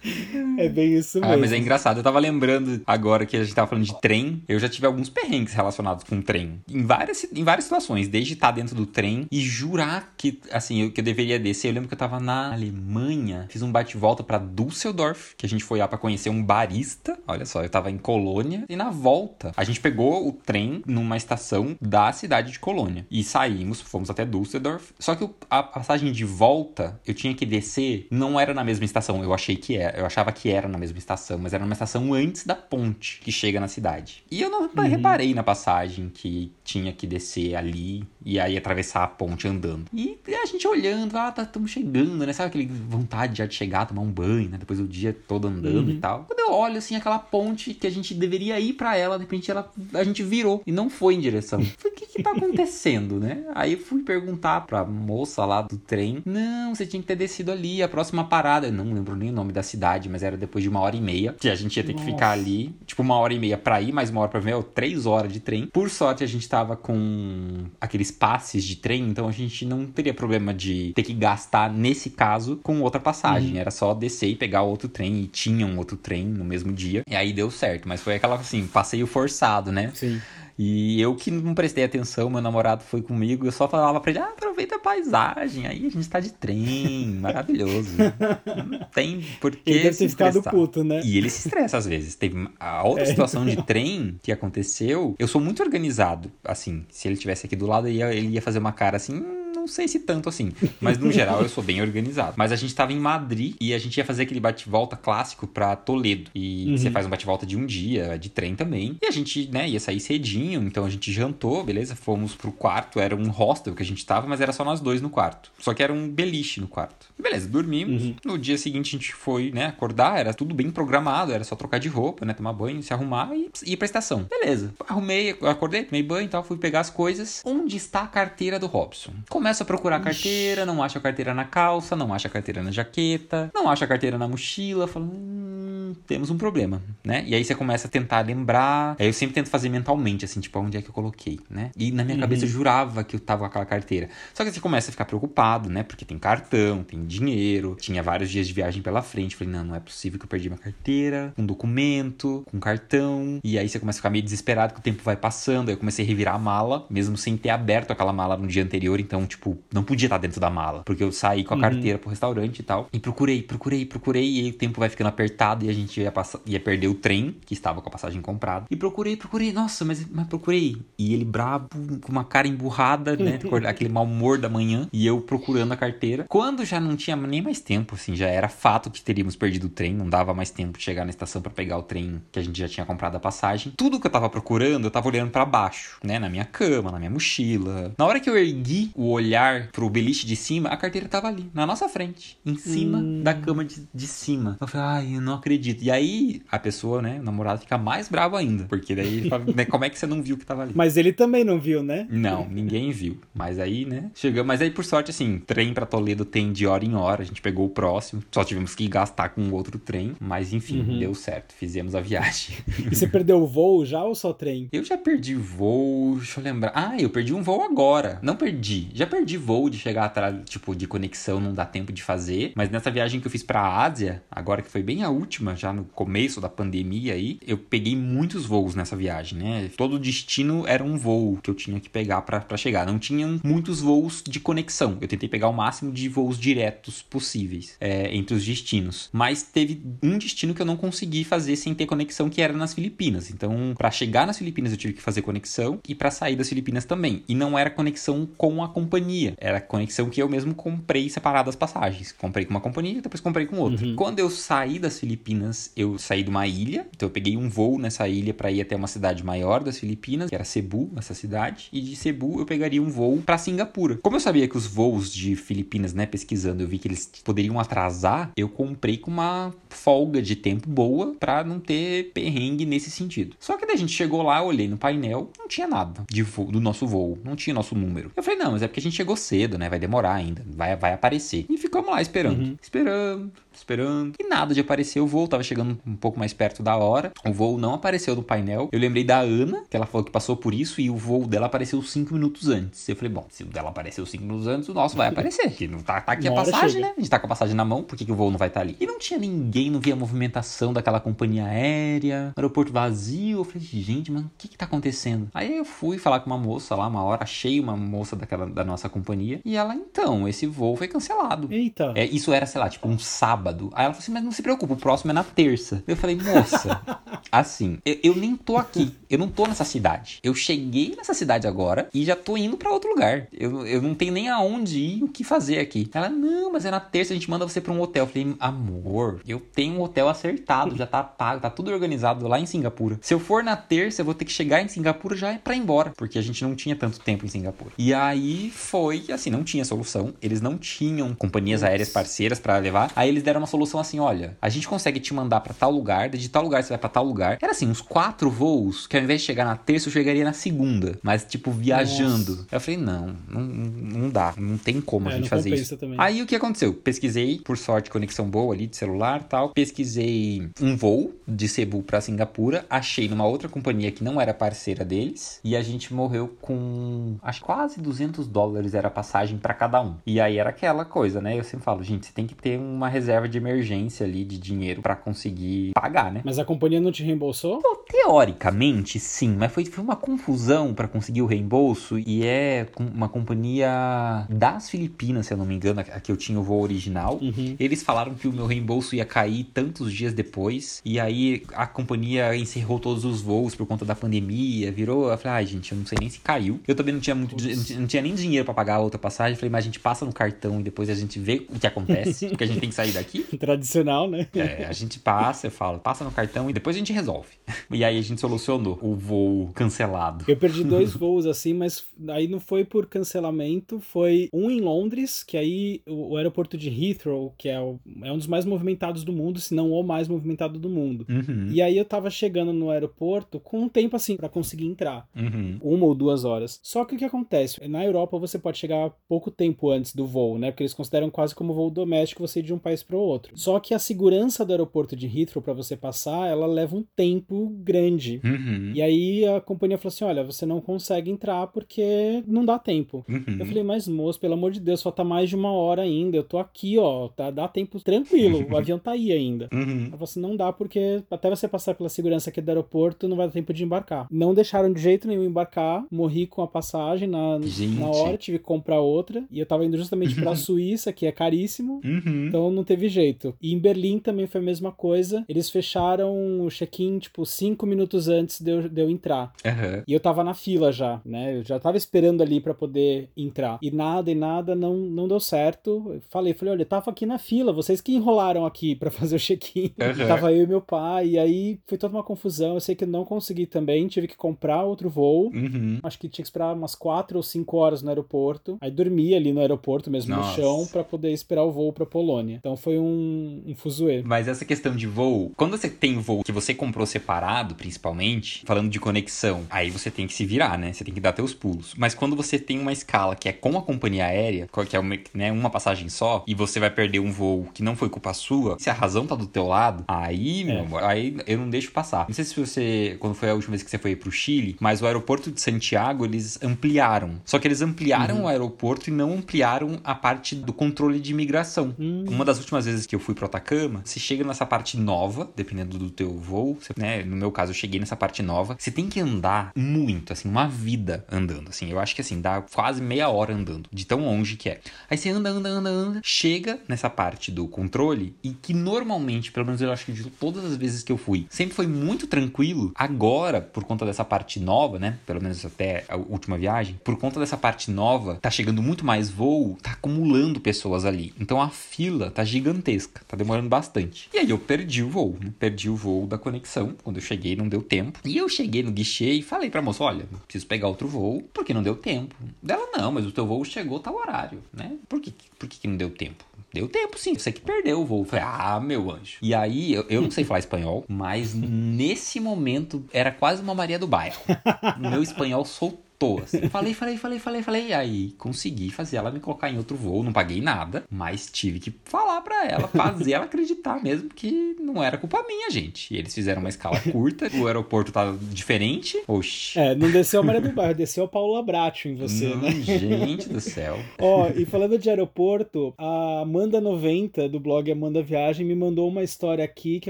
<laughs> É bem isso mesmo. Ah, mas é engraçado. Eu tava lembrando agora que a gente tava falando de trem. Eu já tive alguns perrengues relacionados com trem. Em várias, em várias situações. Desde estar dentro do trem e jurar que, assim, eu, que eu deveria descer. Eu lembro que eu tava na Alemanha. Fiz um bate-volta pra Düsseldorf. Que a gente foi lá pra conhecer um barista. Olha só, eu tava em Colônia. E na volta, a gente pegou o trem numa estação da cidade de Colônia. E saímos, fomos até Düsseldorf. Só que a passagem de volta, eu tinha que descer. Não era na mesma estação. Eu achei que era. Eu achava que era na mesma estação. Mas era numa estação antes da ponte que chega na cidade. E eu não reparei na passagem que tinha que descer ali e aí atravessar a ponte andando. E a gente olhando, ah, tá, estamos chegando, né? Sabe aquele vontade já de chegar, tomar um banho, né? Depois do dia todo andando e tal. Quando eu olho, assim, aquela ponte que a gente deveria ir pra ela, de repente ela, a gente virou e não foi em direção. <laughs> Falei, o que que tá acontecendo, né? Aí eu fui perguntar pra moça lá do trem. Não, você tinha que ter descido ali, a próxima parada. Eu não lembro nem o nome da cidade, mas era depois de uma hora e meia. Que a gente ia ter que Nossa. ficar ali. Tipo, uma hora e meia pra ir, mais uma hora pra vir. ou Três horas de trem. Por sorte, a gente tava com aqueles passes de trem. Então a gente não teria problema de ter que gastar, nesse caso, com outra passagem. Era só descer e pegar outro trem. E tinha um outro trem no mesmo dia. E aí deu certo. Mas foi aquela, assim, passeio forçado, né? Sim. E eu que não prestei atenção, meu namorado foi comigo, eu só falava pra ele, ah, aproveita a paisagem, aí a gente tá de trem, <laughs> maravilhoso. Não tem por que Ele se ficado estressar. puto, né? E ele se estressa às vezes. Teve a outra É. situação de <laughs> trem que aconteceu, eu sou muito organizado, assim, se ele tivesse aqui do lado, ele ia, ele ia fazer uma cara assim, "Hum, não sei se tanto assim, mas no geral eu sou bem organizado. Mas a gente tava em Madrid e a gente ia fazer aquele bate-volta clássico pra Toledo. E Uhum. você faz um bate-volta de um dia, de trem também. E a gente, né, ia sair cedinho, então a gente jantou, beleza? Fomos pro quarto, era um hostel que a gente tava, mas era só nós dois no quarto. Só que era um beliche no quarto. Beleza, dormimos. Uhum. No dia seguinte a gente foi, né, acordar, era tudo bem programado, era só trocar de roupa, né, tomar banho, se arrumar e ir pra estação. Beleza. Arrumei, acordei, tomei banho e tal, fui pegar as coisas. Onde está a carteira do Robson? Começo a procurar a carteira, não acho a carteira na calça, não acho a carteira na jaqueta, não acho a carteira na mochila, falo, hum, temos um problema, né? E aí você começa a tentar lembrar. Aí eu sempre tento fazer mentalmente, assim, tipo, onde é que eu coloquei, né? E na minha cabeça eu jurava que eu tava com aquela carteira. Só que você começa a ficar preocupado, né? Porque tem cartão, tem dinheiro, tinha vários dias de viagem pela frente. Falei, não, não é possível que eu perdi minha carteira, um documento, com cartão. E aí você começa a ficar meio desesperado que o tempo vai passando. Aí eu comecei a revirar a mala, mesmo sem ter aberto aquela mala no dia anterior. Então, tipo, não podia estar dentro da mala. Porque eu saí com a carteira pro restaurante e tal. E procurei, procurei, procurei. E aí o tempo vai ficando apertado e a gente eu ia, passar, ia perder o trem, que estava com a passagem comprada. E procurei, procurei, nossa, mas, mas procurei. E ele brabo, com uma cara emburrada, né? <laughs> aquele mau humor da manhã. E eu procurando a carteira. Quando já não tinha nem mais tempo, assim, já era fato que teríamos perdido o trem, não dava mais tempo de chegar na estação para pegar o trem que a gente já tinha comprado a passagem. Tudo que eu tava procurando, eu tava olhando para baixo, né? Na minha cama, na minha mochila. Na hora que eu ergui o olhar pro beliche de cima, a carteira tava ali, na nossa frente, em cima hum. da cama de, de cima. Eu falei, ai, eu não acredito. E aí a pessoa, né, o namorado fica mais bravo ainda, porque daí fala, né, como é que você não viu que tava ali? Mas ele também não viu, né? Não, ninguém viu. Mas aí, né, chegamos. Mas aí, por sorte, assim, trem para Toledo tem de hora em hora. A gente pegou o próximo. Só tivemos que gastar com outro trem. Mas enfim, uhum. deu certo. Fizemos a viagem. <laughs> E você perdeu o voo já ou só trem? Eu já perdi voo. Deixa eu lembrar. Ah, eu perdi um voo agora. Não perdi. Já perdi voo de chegar atrás, tipo, de conexão, não dá tempo de fazer. Mas nessa viagem que eu fiz pra Ásia, agora que foi bem a última, já no começo da pandemia aí, eu peguei muitos voos nessa viagem, né? Todo destino era um voo que eu tinha que pegar para chegar. Não tinham muitos voos de conexão. Eu tentei pegar o máximo de voos diretos possíveis é, entre os destinos. Mas teve um destino que eu não consegui fazer sem ter conexão, que era nas Filipinas. Então, para chegar nas Filipinas eu tive que fazer conexão e para sair das Filipinas também. E não era conexão com a companhia, era conexão que eu mesmo comprei separado as passagens. Comprei com uma companhia, depois comprei com outra. Uhum. Quando eu saí das Filipinas, eu saí de uma ilha, então eu peguei um voo nessa ilha para ir até uma cidade maior das Filipinas, que era Cebu, essa cidade, e de Cebu eu pegaria um voo para Singapura. Como eu sabia que os voos de Filipinas, né, pesquisando, eu vi que eles poderiam atrasar, eu comprei com uma folga de tempo boa para não ter perrengue nesse sentido. Só que daí a gente chegou lá, olhei no painel, não tinha nada de voo, do nosso voo, não tinha nosso número. Eu falei, não, mas é porque a gente chegou cedo, né? Vai demorar ainda, vai, vai aparecer. E ficamos lá esperando, uhum. esperando, esperando. E nada de aparecer o voo, tava chegando um pouco mais perto da hora. O voo não apareceu no painel. Eu lembrei da Ana, que ela falou que passou por isso e o voo dela apareceu 5 minutos antes. Eu falei, bom, se o dela apareceu 5 minutos antes, o nosso vai <laughs> aparecer. Que não tá, tá aqui a passagem, né? A gente tá com a passagem na mão, por que, que o voo não vai estar tá ali? E não tinha ninguém, não via a movimentação daquela companhia aérea, aeroporto vazio. Eu falei, gente, mano, o que que tá acontecendo? Aí eu fui falar com uma moça lá, uma hora, achei uma moça daquela da nossa companhia. E ela, então, esse voo foi cancelado. Eita. É, isso era, sei lá, tipo um sábado. Aí ela falou assim, mas não se preocupe, o próximo é na terça. Eu falei, moça, <laughs> assim, eu, eu, nem tô aqui. Eu não tô nessa cidade. Eu cheguei nessa cidade agora e já tô indo para outro lugar. Eu, eu não tenho nem aonde ir, o que fazer aqui. Ela, não, mas é na terça, a gente manda você pra um hotel. Eu falei, amor, eu tenho um hotel acertado, já tá pago, tá tudo organizado lá em Singapura. Se eu for na terça, eu vou ter que chegar em Singapura já é pra ir embora, porque a gente não tinha tanto tempo em Singapura. E aí foi assim, não tinha solução. Eles não tinham companhias aéreas parceiras para levar. Aí eles deram uma solução assim, olha, a gente consegue te mandar para tal lugar, de tal lugar você vai para tal lugar. Era assim, uns quatro voos que ao invés de chegar na terça, eu chegaria na segunda, mas tipo viajando. Nossa. Eu falei, não, não, não dá, não tem como é, a gente fazer isso. Também. Aí o que aconteceu? Pesquisei, por sorte, conexão boa ali de celular, tal. Pesquisei um voo de Cebu para Singapura, achei numa outra companhia que não era parceira deles e a gente morreu com acho quase 200 dólares era a passagem para cada um. E aí era aquela coisa, né? Eu sempre falo, gente, você tem que ter uma reserva de emergência ali de dinheiro para conseguir pagar, né? Mas a companhia não te reembolsou? Pô, teoricamente, sim, mas foi, foi uma confusão para conseguir o reembolso e é uma companhia das Filipinas, se eu não me engano, a que eu tinha o voo original. Uhum. Eles falaram que o meu reembolso ia cair tantos dias depois e aí a companhia encerrou todos os voos por conta da pandemia, virou, eu falei, ai, ah, gente, eu não sei nem se caiu. Eu também não tinha muito, não tinha nem dinheiro para pagar a outra passagem, eu falei, mas a gente passa no cartão e depois a gente vê o que acontece, <laughs> porque a gente tem que sair daqui. Tradicional, né? É, a gente passa, eu falo, passa no cartão e depois a gente resolve. <laughs> E aí a gente solucionou o voo cancelado. Eu perdi dois <laughs> voos assim, mas aí não foi por cancelamento, foi um em Londres, que aí o, o aeroporto de Heathrow, que é, o, é um dos mais movimentados do mundo, se não o mais movimentado do mundo. Uhum. E aí eu tava chegando no aeroporto com um tempo assim para conseguir entrar. Uhum. Uma ou duas horas. Só que o que acontece? Na Europa você pode chegar pouco tempo antes do voo, né? Porque eles consideram quase como voo doméstico você ir de um país para o outro. Só que a segurança do aeroporto de Heathrow para você passar, ela leva um tempo grande grande. Uhum. E aí a companhia falou assim: olha, você não consegue entrar porque não dá tempo. Uhum. Eu falei, mas moço, pelo amor de Deus, falta mais de uma hora ainda. Eu tô aqui, ó, tá, dá tempo tranquilo. O <laughs> avião tá aí ainda. Uhum. Ela falou assim: não dá porque até você passar pela segurança aqui do aeroporto não vai dar tempo de embarcar. Não deixaram de jeito nenhum embarcar, morri com a passagem na, Gente. na hora, tive que comprar outra. E eu tava indo justamente pra <laughs> Suíça, que é caríssimo. Uhum. Então não teve jeito. E em Berlim também foi a mesma coisa. Eles fecharam o check-in, tipo, cinco minutos antes de eu, de eu entrar. Aham. E eu tava na fila já, né? Eu já tava esperando ali pra poder entrar. E nada e nada não, não deu certo. Eu falei, falei, olha, eu tava aqui na fila, vocês que enrolaram aqui pra <laughs> fazer o check-in. Aham. Tava eu e meu pai, e aí foi toda uma confusão. Eu sei que eu não consegui também, tive que comprar outro voo. Uhum. Acho que tinha que esperar umas quatro ou cinco horas no aeroporto. Aí dormi ali no aeroporto mesmo, Nossa. no chão, pra poder esperar o voo pra Polônia. Então foi um, um fuzuê. Mas essa questão de voo, quando você tem voo que você comprou separado, principalmente, falando de conexão, aí você tem que se virar, né? Você tem que dar teus pulos. Mas quando você tem uma escala que é com a companhia aérea, que é uma, né, uma passagem só, e você vai perder um voo que não foi culpa sua, se a razão tá do teu lado, aí, meu É. amor, aí eu não deixo passar. Não sei se você, quando foi a última vez que você foi pro Chile, mas o aeroporto de Santiago, eles ampliaram. Só que eles ampliaram o aeroporto e não ampliaram a parte do controle de imigração. Hum. Uma das últimas vezes que eu fui pro Atacama, você chega nessa parte nova, dependendo do teu voo, você- né? No meu caso, eu cheguei nessa parte nova. Você tem que andar muito, assim, uma vida andando, assim. Eu acho que, assim, dá quase meia hora andando, de tão longe que é. Aí você anda, anda, anda, anda, chega nessa parte do controle e que normalmente, pelo menos eu acho que de todas as vezes que eu fui, sempre foi muito tranquilo. Agora, por conta dessa parte nova, né? Pelo menos até a última viagem, por conta dessa parte nova, tá chegando muito mais voo, tá acumulando pessoas ali. Então a fila tá gigantesca, tá demorando bastante. E aí eu perdi o voo, né? Perdi o voo da conexão. Quando eu cheguei, não deu tempo. E eu cheguei no guichê e falei pra moça: olha, preciso pegar outro voo, porque não deu tempo. Dela, não, mas o teu voo chegou tal horário, né? Por que, por que, que não deu tempo? Deu tempo sim, você que perdeu o voo. Falei, ah, meu anjo. E aí, eu, eu não sei falar espanhol, mas nesse momento era quase uma Maria do Bairro. <laughs> Meu espanhol soltou. Assim. Falei, falei, falei, falei, falei. E aí consegui fazer ela me colocar em outro voo. Não paguei nada, mas tive que falar pra ela, fazer ela acreditar mesmo que não era culpa minha, gente. E eles fizeram uma escala curta, o aeroporto tava diferente. Oxi. É, não desceu a Maria do Bairro, desceu a Paula Bratio em você, Não, né? Gente do céu. <laughs> Ó, e falando de aeroporto, a Amanda90 do blog Amanda Viagem me mandou uma história aqui que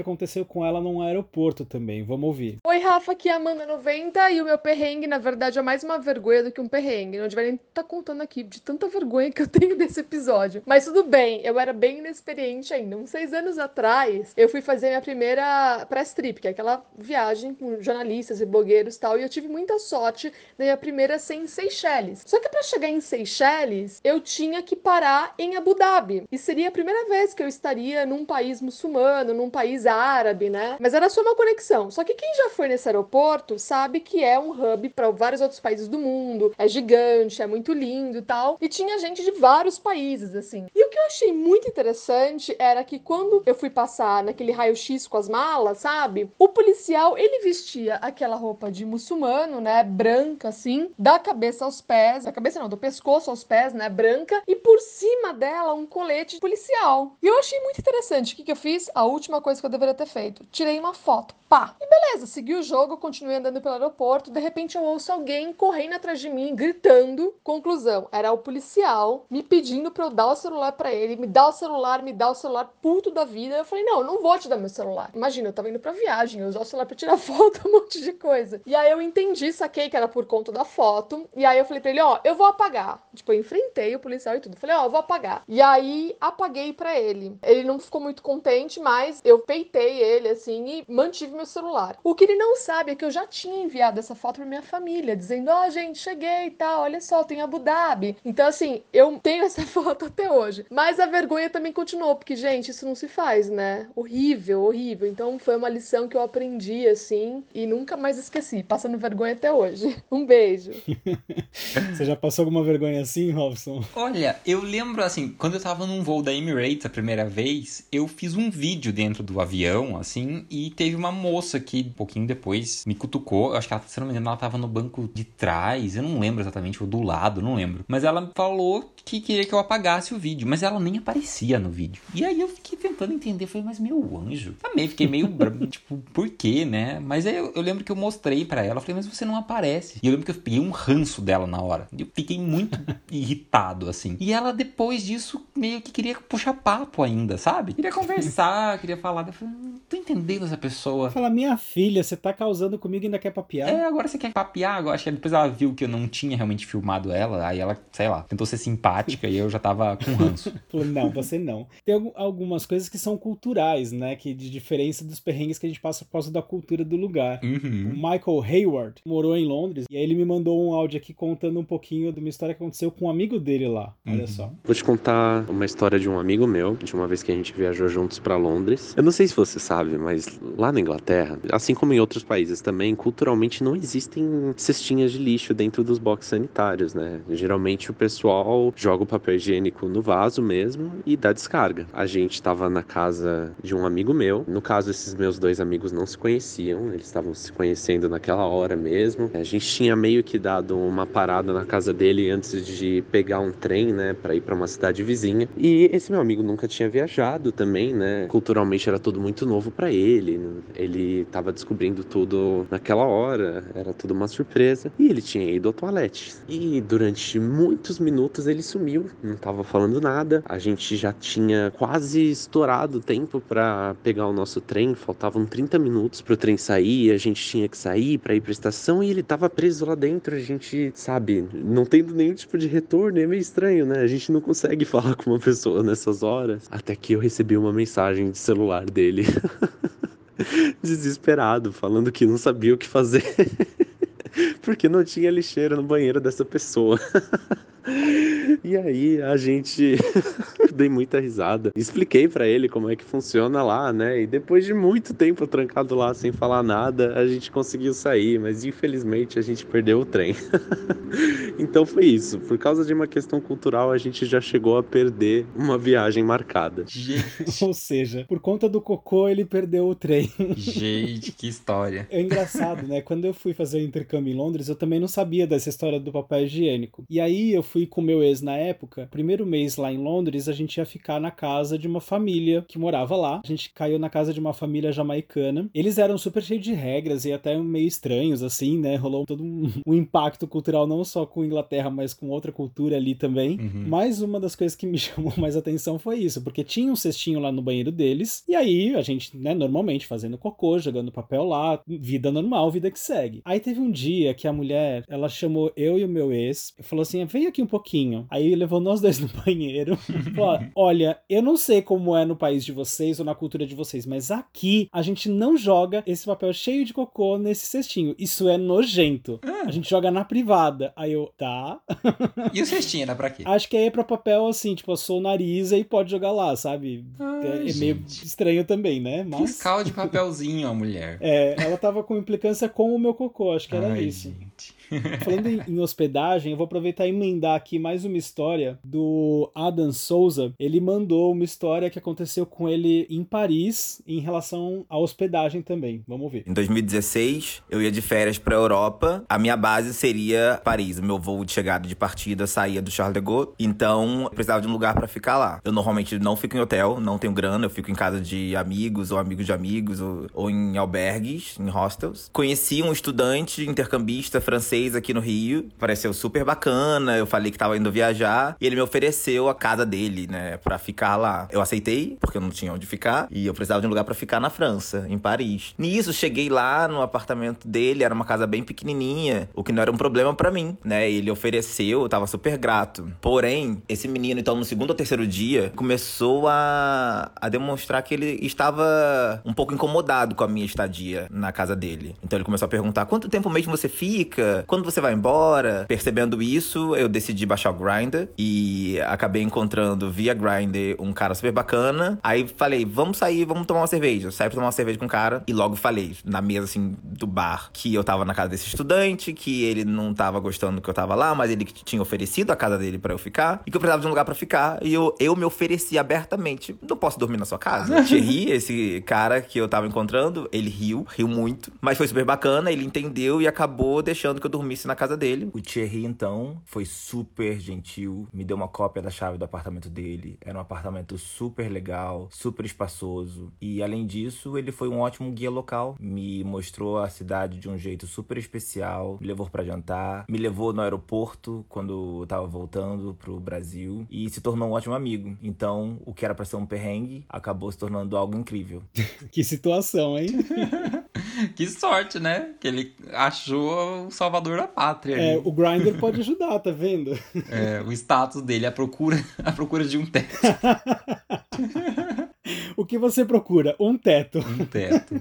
aconteceu com ela num aeroporto também. Vamos ouvir. Oi, Rafa, aqui é a Amanda90 e o meu perrengue, na verdade, é mais uma vergonha do que um perrengue. Não devia nem estar contando aqui de tanta vergonha que eu tenho <laughs> desse episódio. Mas tudo bem, eu era bem inexperiente ainda. Uns seis anos atrás, eu fui fazer minha primeira press trip, que é aquela viagem com jornalistas e blogueiros e tal, e eu tive muita sorte da minha primeira ser em Seychelles. Só que para chegar em Seychelles, eu tinha que parar em Abu Dhabi. E seria a primeira vez que eu estaria num país muçulmano, num país árabe, né? Mas era só uma conexão. Só que quem já foi nesse aeroporto sabe que é um hub para vários outros países do mundo, é gigante, é muito lindo e tal. E tinha gente de vários países, assim. E o que eu achei muito interessante era que quando eu fui passar naquele raio-x com as malas, sabe? O policial, ele vestia aquela roupa de muçulmano, né? Branca, assim, da cabeça aos pés, da cabeça não, do pescoço aos pés, né? Branca, e por cima dela um colete policial. E eu achei muito interessante. O que, que eu fiz? A última coisa que eu deveria ter feito: tirei uma foto. Pá! E beleza, segui o jogo, continuei andando pelo aeroporto. De repente eu ouço alguém correndo atrás de mim, gritando. Conclusão: era o policial me pedindo pra eu dar o celular pra ele, me dá o celular, me dá o celular, puto da vida. Eu falei: não, eu não vou te dar meu celular. Imagina, eu tava indo pra viagem, eu usar o celular pra tirar <laughs> foto, um monte de coisa. E aí eu entendi, saquei que era por conta da foto. E aí eu falei pra ele: ó, eu vou apagar. Tipo, eu enfrentei o policial e tudo. Falei: ó, eu vou apagar. E aí apaguei pra ele. Ele não ficou muito contente, mas eu peitei ele assim e mantive meu celular. O que ele não sabe é que eu já tinha enviado essa foto pra minha família, dizendo: ó, gente, cheguei e tal, olha só, tem Abu Dhabi. Então, assim, eu tenho essa <laughs> foto até hoje. Mas a vergonha também continuou, porque, gente, isso não se faz, né? Horrível, horrível. Então, foi uma lição que eu aprendi, assim, e nunca mais esqueci, passando vergonha até hoje. <laughs> Um beijo. <laughs> Você já passou alguma vergonha assim, Robson? Olha, eu lembro assim, quando eu tava num voo da Emirates a primeira vez, eu fiz um vídeo dentro do avião, assim, e teve uma moça que, um pouquinho depois, me cutucou. Eu acho que ela, se não me engano, ela tava no banco de trás trás, eu não lembro exatamente, ou do lado, não lembro. Mas ela falou que queria que eu apagasse o vídeo, mas ela nem aparecia no vídeo. E aí eu fiquei tentando entender, falei, mas meu anjo. Também fiquei meio, <laughs> tipo, por quê, né? Mas aí eu, eu lembro que eu mostrei para ela, falei, mas você não aparece. E eu lembro que eu peguei um ranço dela na hora. Eu fiquei muito <laughs> irritado, assim. E ela, depois disso, meio que queria puxar papo ainda, sabe? Queria conversar, <laughs> queria falar. Eu falei, não tô entendendo essa pessoa. Fala, minha filha, você tá causando comigo e ainda quer papiar? É, agora você quer papiar. Agora, acho que depois ela viu que eu não tinha realmente filmado ela. Aí ela, sei lá, tentou ser simpática e eu já tava com ranço. <laughs> Falou, não, você não. Tem algumas coisas que são culturais, né? Que de diferença dos perrengues que a gente passa por causa da cultura do lugar. Uhum. O Michael Hayward morou em Londres e aí ele me mandou um áudio aqui contando um pouquinho de uma história que aconteceu com um amigo dele lá. Olha Uhum. só. Vou te contar uma história de um amigo meu, de uma vez que a gente viajou juntos pra Londres. Eu não sei se você sabe, mas lá na Inglaterra, assim como em outros países também, culturalmente não existem cestinhas de lixo dentro dos boxes sanitários, né? Geralmente o pessoal joga o papel higiênico no vaso mesmo e dá descarga. A gente estava na casa de um amigo meu. No caso, esses meus dois amigos não se conheciam, eles estavam se conhecendo naquela hora mesmo. A gente tinha meio que dado uma parada na casa dele antes de pegar um trem, né, para ir para uma cidade vizinha. E esse meu amigo nunca tinha viajado também, né? Culturalmente era tudo muito novo para ele. Ele estava descobrindo tudo naquela hora, era tudo uma surpresa. E ele tinha ido ao toalete. E durante muitos minutos ele sumiu, não estava falando nada. A gente já tinha quase estourado o tempo para pegar o nosso trem, faltavam 30 minutos pro trem sair, a gente tinha que sair para ir pra estação e ele tava preso lá dentro. A gente, sabe, não tendo nenhum tipo de retorno, é meio estranho, né? A gente não consegue <laughs> falar com uma pessoa nessas horas. Até que eu recebi uma mensagem de celular dele. <laughs> Desesperado, falando que não sabia o que fazer. <laughs> Porque não tinha lixeira no banheiro dessa pessoa. <laughs> E aí a gente <laughs> dei muita risada. Expliquei para ele como é que funciona lá, né? E depois de muito tempo trancado lá sem falar nada, a gente conseguiu sair, mas infelizmente a gente perdeu o trem. <laughs> então foi isso. Por causa de uma questão cultural, a gente já chegou a perder uma viagem marcada. Gente, Ou seja, por conta do cocô, ele perdeu o trem. gente, que história. É engraçado, né? Quando eu fui fazer o intercâmbio em Londres, eu também não sabia dessa história do papel higiênico. E aí eu fui com meu ex na época. Primeiro mês lá em Londres, a gente ia ficar na casa de uma família que morava lá. A gente caiu na casa de uma família jamaicana. Eles eram super cheios de regras e até meio estranhos, assim, né? Rolou todo um, <laughs> um impacto cultural, não só com Inglaterra, mas com outra cultura ali também. Uhum. Mas uma das coisas que me <laughs> chamou mais atenção foi isso, porque tinha um cestinho lá no banheiro deles, e aí a gente, né, normalmente fazendo cocô, jogando papel lá, vida normal, vida que segue. Aí teve um dia que a mulher, ela chamou eu e o meu ex, falou assim: vem aqui um pouquinho. Aí levou nós dois no <laughs> banheiro. olha, eu não sei como é no país de vocês ou na cultura de vocês, mas aqui a gente não joga esse papel cheio de cocô nesse cestinho. Isso é nojento. A gente joga na privada. Aí eu, tá. E o cestinho era pra quê? Acho que aí é pra papel assim, tipo, eu sou o nariz e pode jogar lá, sabe? Ai, é, é meio estranho também, né? Mas. Fiscal de papelzinho, a mulher. É, ela tava com implicância com o meu cocô, acho que era Ai, isso. gente. Falando em, em hospedagem, eu vou aproveitar e emendar aqui mais uma história do Adam Souza. Ele mandou uma história que aconteceu com ele em Paris em relação à hospedagem também. Vamos ver. Em 2016, eu ia de férias pra Europa. A minha base seria Paris. O meu voo de chegada de partida saía do Charles de Gaulle. Então, eu precisava de um lugar pra ficar lá. Eu normalmente não fico em hotel, não tenho grana. Eu fico em casa de amigos ou amigos de amigos ou, ou em albergues, em hostels. Conheci um estudante intercambista francês aqui no Rio. Pareceu super bacana. Eu falei que tava indo viajar. E ele me ofereceu a casa dele, né, pra ficar lá. Eu aceitei, porque eu não tinha onde ficar. E eu precisava de um lugar pra ficar na França, em Paris. Nisso, cheguei lá no apartamento dele. Era uma casa bem pequenininha, o que não era um problema pra mim, né? Ele ofereceu, eu tava super grato. Porém, esse menino, então, no segundo ou terceiro dia, começou a, a demonstrar que ele estava um pouco incomodado com a minha estadia na casa dele. Então ele começou a perguntar: quanto tempo mesmo você fica? Quando você vai embora? Percebendo isso, eu decidi baixar o Grindr e acabei encontrando via Grindr um cara super bacana. Aí falei: vamos sair, vamos tomar uma cerveja. Saí pra tomar uma cerveja com o cara e logo falei, na mesa assim do bar, que eu tava na casa desse estudante, que ele não tava gostando que eu tava lá, mas ele tinha oferecido a casa dele pra eu ficar e que eu precisava de um lugar pra ficar. E eu, eu me ofereci abertamente: não posso dormir na sua casa? Thierry, <laughs> esse cara que eu tava encontrando, ele riu, riu muito, mas foi super bacana, ele entendeu e acabou deixando que eu dormisse na casa dele. O Thierry, então, foi super gentil, me deu uma cópia da chave do apartamento dele. Era um apartamento super legal, super espaçoso. E além disso, ele foi um ótimo guia local. Me mostrou a cidade de um jeito super especial, me levou para jantar, me levou no aeroporto quando eu tava voltando pro Brasil e se tornou um ótimo amigo. Então, o que era para ser um perrengue acabou se tornando algo incrível. <laughs> que situação, hein? <laughs> <laughs> que sorte, né? Que ele achou o salvador da pátria. É, o Grindr pode ajudar, tá vendo? <laughs> É, o status dele, a procura, <laughs> a procura de um teto. o que você procura? Um teto. Um teto.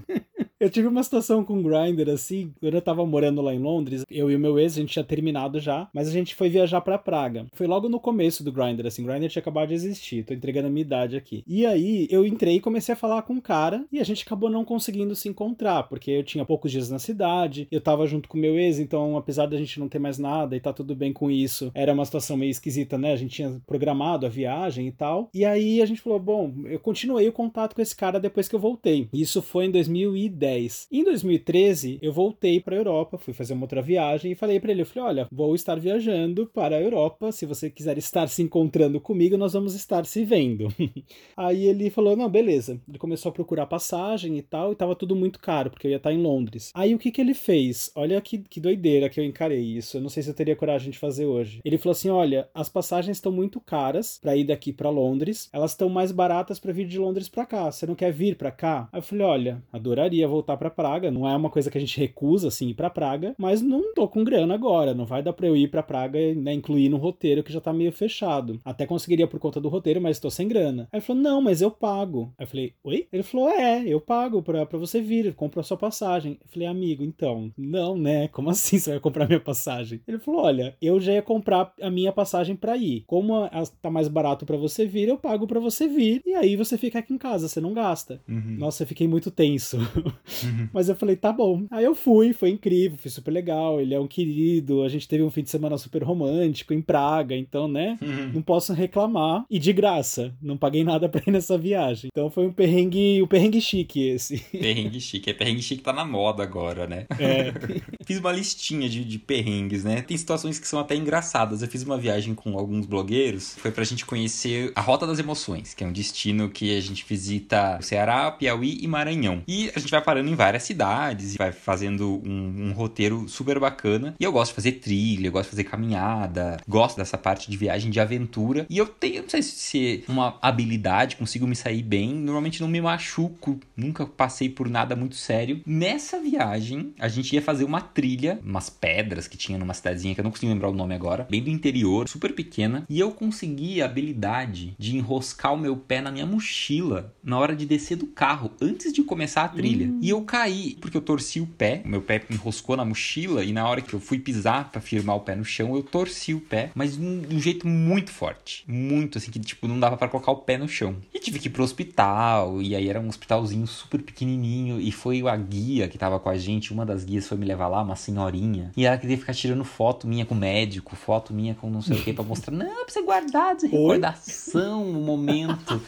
Eu tive uma situação com o Grindr, assim, quando eu tava morando lá em Londres, eu e o meu ex, a gente tinha terminado já, mas a gente foi viajar para Praga. Foi logo no começo do Grindr, assim, o Grindr tinha acabado de existir, tô entregando a minha idade aqui. E aí, eu entrei e comecei a falar com o um cara, e a gente acabou não conseguindo se encontrar, porque eu tinha poucos dias na cidade, eu tava junto com o meu ex, então, apesar da gente não ter mais nada e tá tudo bem com isso, era uma situação meio esquisita, né? A gente tinha programado a viagem e tal. E aí a gente falou, bom, eu continuei o contato com esse cara depois que eu voltei. Isso foi em 2010. 2010. Em 2013, eu voltei para a Europa, fui fazer uma outra viagem e falei para ele, eu falei, olha, vou estar viajando para a Europa, se você quiser estar se encontrando comigo, nós vamos estar se vendo. <laughs> Aí ele falou, não, beleza. Ele começou a procurar passagem e tal, e tava tudo muito caro, porque eu ia estar em Londres. Aí o que que ele fez? Olha que, que doideira que eu encarei isso, eu não sei se eu teria coragem de fazer hoje. Ele falou assim, olha, as passagens estão muito caras para ir daqui para Londres, elas estão mais baratas para vir de Londres para cá, você não quer vir para cá? Aí eu falei, olha, adoraria voltar voltar para Praga. Não é uma coisa que a gente recusa, assim, ir pra Praga, mas não tô com grana agora. Não vai dar pra eu ir pra Praga e né, incluir no roteiro que já tá meio fechado. Até conseguiria por conta do roteiro, mas tô sem grana. Aí ele falou: Não, mas eu pago. Aí eu falei: Oi? Ele falou: É, eu pago pra, pra você vir, compro a sua passagem. Eu falei: Amigo, então, não, né? Como <laughs> assim você vai comprar minha passagem? Ele falou: Olha, eu já ia comprar a minha passagem pra ir. Como tá mais barato para você vir, eu pago para você vir. E aí você fica aqui em casa, você não gasta. Uhum. Nossa, eu fiquei muito tenso. <laughs> Uhum. Mas eu falei, tá bom. Aí eu fui, foi incrível, foi super legal. Ele é um querido, a gente teve um fim de semana super romântico em Praga, então, né? Uhum. Não posso reclamar. E de graça, não paguei nada <laughs> pra ir nessa viagem. Então foi um perrengue, um perrengue chique esse. Perrengue chique. É perrengue chique tá na moda agora, né? É. <laughs> fiz uma listinha de, de perrengues, né? Tem situações que são até engraçadas. Eu fiz uma viagem com alguns blogueiros, foi pra gente conhecer a Rota das Emoções, que é um destino que a gente visita o Ceará, Piauí e Maranhão. E a gente vai parando em várias cidades e vai fazendo um, um, roteiro super bacana. E eu gosto de fazer trilha, gosto de fazer caminhada, gosto dessa parte de viagem de aventura. E eu tenho, não sei se é uma habilidade, consigo me sair bem. Normalmente não me machuco, nunca passei por nada muito sério. Nessa viagem, a gente ia fazer uma trilha, umas pedras que tinha numa cidadezinha que eu não consigo lembrar o nome agora, bem do interior, super pequena. E eu consegui a habilidade de enroscar o meu pé na minha mochila na hora de descer do carro, antes de começar a trilha. Hum. E eu caí porque eu torci o pé, meu pé enroscou na mochila e na hora que eu fui pisar para firmar o pé no chão, eu torci o pé, mas de um, jeito muito forte, muito assim que tipo não dava para colocar o pé no chão. E tive que ir pro hospital e aí era um hospitalzinho super pequenininho e foi a guia que tava com a gente, uma das guias foi me levar lá, uma senhorinha, e ela queria ficar tirando foto minha com o médico, foto minha com não sei o que para mostrar, não, pra você guardar de recordação o momento.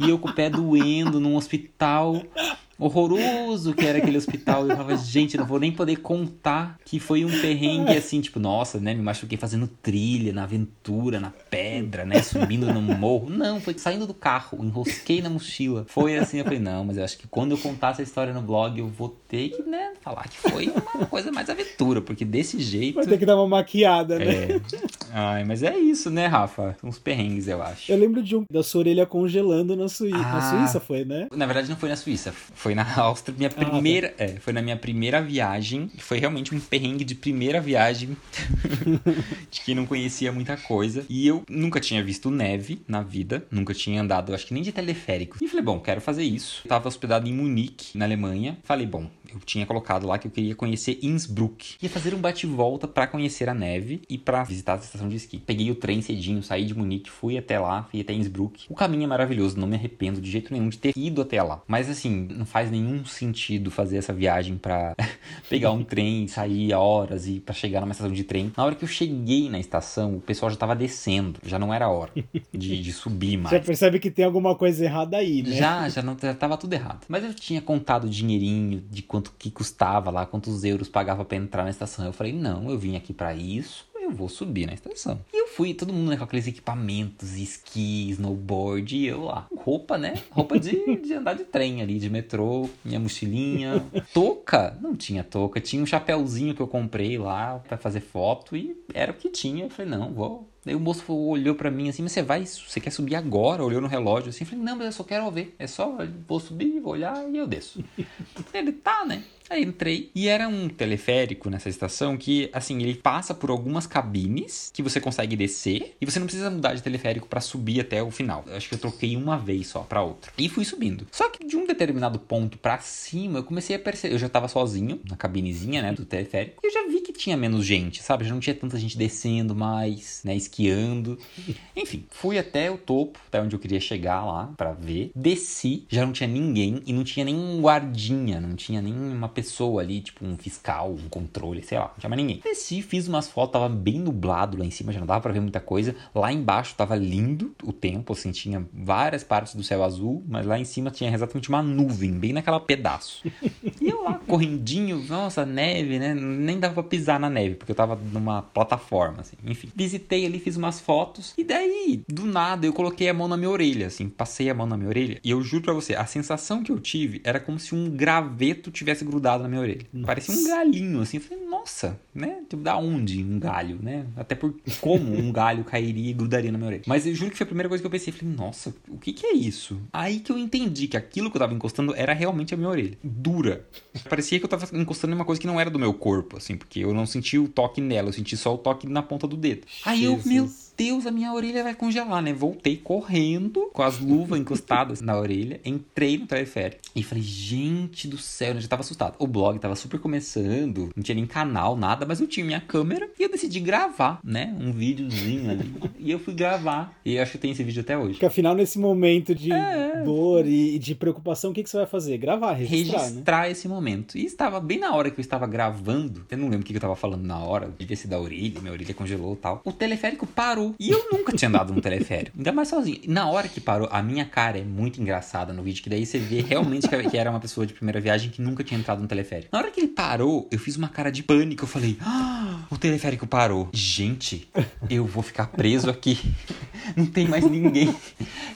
E eu com o pé doendo num hospital horroroso que era aquele hospital. E eu falava, gente, não vou nem poder contar que foi um perrengue assim, tipo, nossa, né? Me machuquei fazendo trilha na aventura, na pedra, né? Subindo no morro. Não, foi saindo do carro, enrosquei na mochila. Foi assim, eu falei, não, mas eu acho que quando eu contar essa história no blog, eu vou ter que, né, falar que foi uma coisa mais aventura, porque desse jeito. Vai ter que dar uma maquiada, né? É. Ai, mas é isso, né, Rafa? Uns perrengues, eu acho. Eu lembro de um da sua orelha congelando na, Suí ah, na Suíça, foi, né? Na verdade, não foi na Suíça. Foi foi na <laughs> Áustria. Minha primeira. Ah, tá. é, foi na minha primeira viagem. Foi realmente um perrengue de primeira viagem. <laughs> de quem não conhecia muita coisa. E eu nunca tinha visto neve na vida. Nunca tinha andado, acho que nem de teleférico. E falei, bom, quero fazer isso. Eu tava hospedado em Munique, na Alemanha. Falei, bom, eu tinha colocado lá que eu queria conhecer Innsbruck. Ia fazer um bate-volta para conhecer a neve e para visitar a estação de esqui. Peguei o trem cedinho, saí de Munique, fui até lá, fui até Innsbruck. O caminho é maravilhoso, não me arrependo de jeito nenhum de ter ido até lá. Mas assim, não faz faz nenhum sentido fazer essa viagem para <laughs> pegar um trem, sair horas e para chegar numa estação de trem. Na hora que eu cheguei na estação, o pessoal já tava descendo, já não era hora de, de subir mais. Já percebe que tem alguma coisa errada aí, né? Já, já não já tava tudo errado. Mas eu tinha contado o dinheirinho de quanto que custava lá, quantos euros pagava para entrar na estação. Eu falei: "Não, eu vim aqui para isso eu vou subir na estação. E eu fui, todo mundo né, com aqueles equipamentos, esqui, snowboard, e eu lá. Roupa, né? Roupa de, de andar de trem ali, de metrô, minha mochilinha. Touca? Não tinha touca. Tinha um chapéuzinho que eu comprei lá para fazer foto e era o que tinha. Eu falei, não, vou. Daí o moço olhou para mim assim, mas você vai, você quer subir agora? Olhou no relógio assim, falei, não, mas eu só quero ver. É só, vou subir, vou olhar e eu desço. <laughs> Ele tá, né? Aí entrei e era um teleférico nessa estação que, assim, ele passa por algumas cabines que você consegue descer e você não precisa mudar de teleférico para subir até o final. Eu acho que eu troquei uma vez só para outra. E fui subindo. Só que de um determinado ponto para cima, eu comecei a perceber. Eu já tava sozinho na cabinezinha, né, do teleférico. E eu já vi que tinha menos gente, sabe? Já não tinha tanta gente descendo mais, né, esquiando. Enfim, fui até o topo, até onde eu queria chegar lá para ver. Desci, já não tinha ninguém e não tinha nenhum guardinha, não tinha nenhuma pessoa ali, tipo um fiscal, um controle, sei lá, não tinha mais ninguém. Desci, fiz umas fotos, tava bem nublado lá em cima, já não dava pra ver muita coisa. Lá embaixo tava lindo o tempo, assim, tinha várias partes do céu azul, mas lá em cima tinha exatamente uma nuvem, bem naquela pedaço. E eu lá, correndinho, nossa, neve, né? Nem dava pra pisar na neve, porque eu tava numa plataforma, assim. Enfim, visitei ali, fiz umas fotos, e daí, do nada, eu coloquei a mão na minha orelha, assim, passei a mão na minha orelha, e eu juro pra você, a sensação que eu tive era como se um graveto tivesse grudado na minha orelha. Nossa. Parecia um galinho, assim. Eu falei, nossa, né? Tipo, da onde um galho, né? Até por como um galho cairia e grudaria na minha orelha. Mas eu juro que foi a primeira coisa que eu pensei. Falei, nossa, o que que é isso? Aí que eu entendi que aquilo que eu tava encostando era realmente a minha orelha. Dura. Parecia que eu tava encostando em uma coisa que não era do meu corpo, assim, porque eu não senti o toque nela, eu senti só o toque na ponta do dedo. Aí eu, meu Deus, a minha orelha vai congelar, né? Voltei correndo, com as luvas encostadas na orelha, entrei no teleférico e falei, gente do céu, eu já tava assustado. O blog tava super começando, não tinha nem canal, nada, mas eu tinha minha câmera e eu decidi gravar, né? Um videozinho ali. <laughs> e eu fui gravar. E eu acho que tem esse vídeo até hoje. Porque afinal, nesse momento de é... dor e de preocupação, o que, que você vai fazer? Gravar, registrar, Registrar né? esse momento. E estava bem na hora que eu estava gravando, eu não lembro o que eu tava falando na hora, devia ser da orelha, minha orelha congelou e tal. O teleférico parou. E eu nunca tinha andado num teleférico. Ainda mais sozinho. Na hora que parou, a minha cara é muito engraçada no vídeo, que daí você vê realmente que era uma pessoa de primeira viagem que nunca tinha entrado no teleférico. Na hora que ele parou, eu fiz uma cara de pânico. Eu falei, ah, o teleférico parou. Gente, eu vou ficar preso aqui. Não tem mais ninguém.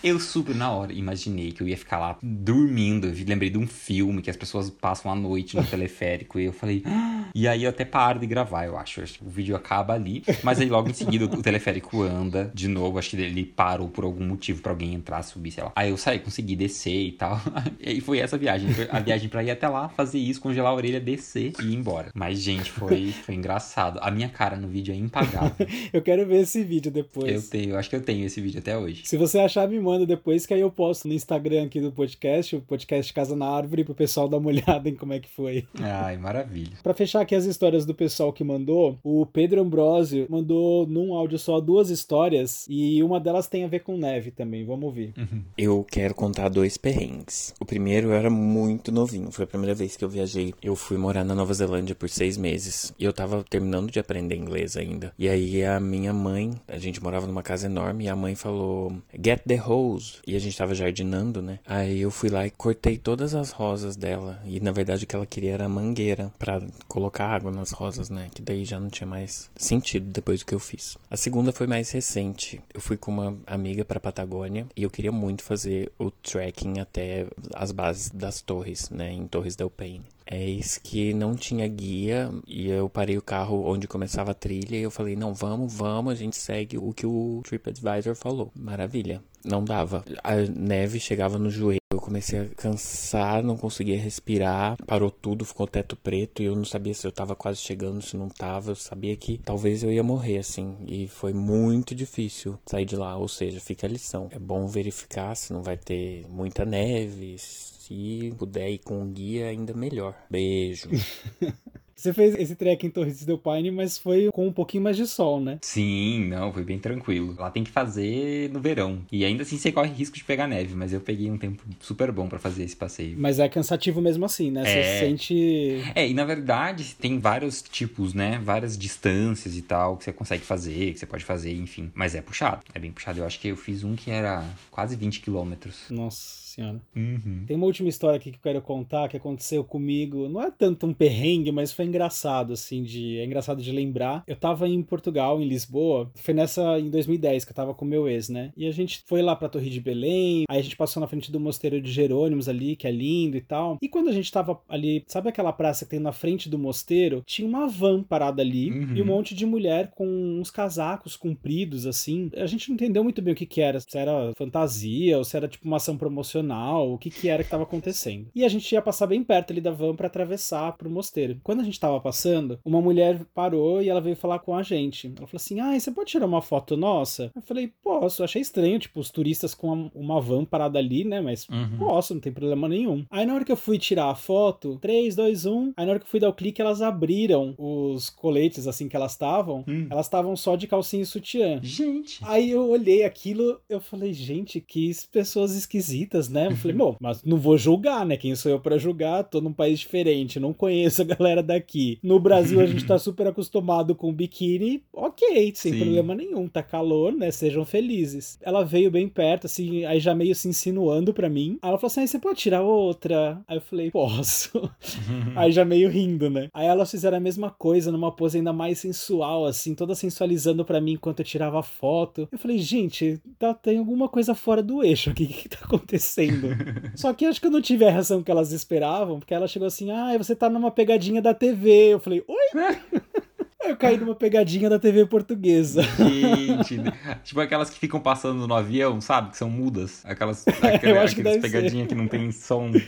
Eu super na hora imaginei que eu ia ficar lá dormindo. Eu lembrei de um filme que as pessoas passam a noite no teleférico. E eu falei, ah. e aí eu até paro de gravar, eu acho. O vídeo acaba ali. Mas aí logo em seguida o teleférico anda de novo. Acho que ele parou por algum motivo para alguém entrar, subir, sei lá. Aí eu saí, consegui descer e tal. <laughs> e foi essa viagem. A viagem para ir até lá, fazer isso, congelar a orelha, descer e ir embora. Mas, gente, foi, foi engraçado. A minha cara no vídeo é impagável. <laughs> eu quero ver esse vídeo depois. Eu tenho, eu acho que eu tenho esse vídeo até hoje. Se você achar, me manda depois, que aí eu posto no Instagram aqui do podcast, o podcast Casa na Árvore, pro pessoal dar uma <laughs> olhada em como é que foi. Ai, maravilha. Para fechar aqui as histórias do pessoal que mandou, o Pedro Ambrosio mandou num áudio só duas histórias e uma delas tem a ver com neve também. Vamos ouvir. Uhum. Eu quero contar dois perrengues. O primeiro eu era muito novinho, foi a primeira vez que eu viajei. Eu fui morar na Nova Zelândia por seis meses e eu tava terminando de aprender inglês ainda. E aí a minha mãe, a gente morava numa casa enorme e a mãe falou: Get the hose. E a gente tava jardinando, né? Aí eu fui lá e cortei todas as rosas dela. E na verdade o que ela queria era mangueira para colocar água nas rosas, né? Que daí já não tinha mais sentido depois do que eu fiz. A segunda foi mais recente. Eu fui com uma amiga para Patagônia e eu queria muito fazer o trekking até as bases das torres, né, em Torres del Paine. É isso que não tinha guia e eu parei o carro onde começava a trilha e eu falei: "Não, vamos, vamos, a gente segue o que o TripAdvisor falou". Maravilha. Não dava. A neve chegava no joelho. Eu comecei a cansar, não conseguia respirar, parou tudo, ficou teto preto e eu não sabia se eu tava quase chegando, se não tava. Eu sabia que talvez eu ia morrer assim. E foi muito difícil sair de lá. Ou seja, fica a lição. É bom verificar se não vai ter muita neve, se puder ir com um guia, ainda melhor. Beijo. <laughs> Você fez esse trek em Torres do Paine, mas foi com um pouquinho mais de sol, né? Sim, não, foi bem tranquilo. Lá tem que fazer no verão. E ainda assim você corre risco de pegar neve, mas eu peguei um tempo super bom para fazer esse passeio. Mas é cansativo mesmo assim, né? Você É. sente. É, e na verdade tem vários tipos, né? Várias distâncias e tal que você consegue fazer, que você pode fazer, enfim. Mas é puxado, é bem puxado. Eu acho que eu fiz um que era quase 20 quilômetros. Nossa senhora. Uhum. Tem uma última história aqui que eu quero contar que aconteceu comigo. Não é tanto um perrengue, mas foi engraçado, assim, de. É engraçado de lembrar. Eu tava em Portugal, em Lisboa. Foi nessa em 2010 que eu tava com meu ex, né? E a gente foi lá pra Torre de Belém. Aí a gente passou na frente do mosteiro de Jerônimos ali, que é lindo e tal. E quando a gente tava ali, sabe aquela praça que tem na frente do mosteiro? Tinha uma van parada ali Uhum. e um monte de mulher com uns casacos compridos, assim. A gente não entendeu muito bem o que que era. Se era fantasia ou se era tipo uma ação promocional, o que que era que tava acontecendo. E a gente ia passar bem perto ali da van pra atravessar pro mosteiro. Quando a gente tava passando, uma mulher parou e ela veio falar com a gente. Ela falou assim: Ah, você pode tirar uma foto nossa? Eu falei: Posso. Achei estranho, tipo, os turistas com uma- uma van parada ali, né? Mas Uhum. posso, não tem problema nenhum. Aí na hora que eu fui tirar a foto, 3, 2, 1. Aí na hora que eu fui dar o clique, elas abriram os coletes assim que elas estavam. Hum. Elas estavam só de calcinha e sutiã. Gente. Aí eu olhei aquilo, eu falei, gente, que pessoas esquisitas, né? Eu falei, bom, mas não vou julgar, né? Quem sou eu pra julgar? Tô num país diferente, não conheço a galera daqui. No Brasil a gente tá <laughs> super acostumado com biquíni, ok, sem Sim. problema nenhum, tá calor, né? Sejam felizes. Ela veio bem perto, assim, aí já meio se insinuando pra mim. Aí ela falou assim, você pode tirar outra? Aí eu falei, posso. <laughs> Aí já meio rindo, né? Aí elas fizeram a mesma coisa numa pose ainda mais sensual, assim, toda sensualizando pra mim enquanto eu tirava a foto. Eu falei, gente, tá, tem alguma coisa fora do eixo aqui, o que, que tá acontecendo? Só que acho que eu não tive a reação que elas esperavam, porque ela chegou assim, ah, você tá numa pegadinha da TV. Eu falei, oi? <laughs> Eu caí numa pegadinha da TV portuguesa. Gente, tipo aquelas que ficam passando no avião, sabe? Que são mudas. Aquelas, <laughs> que aquelas pegadinhas que não tem som. <laughs>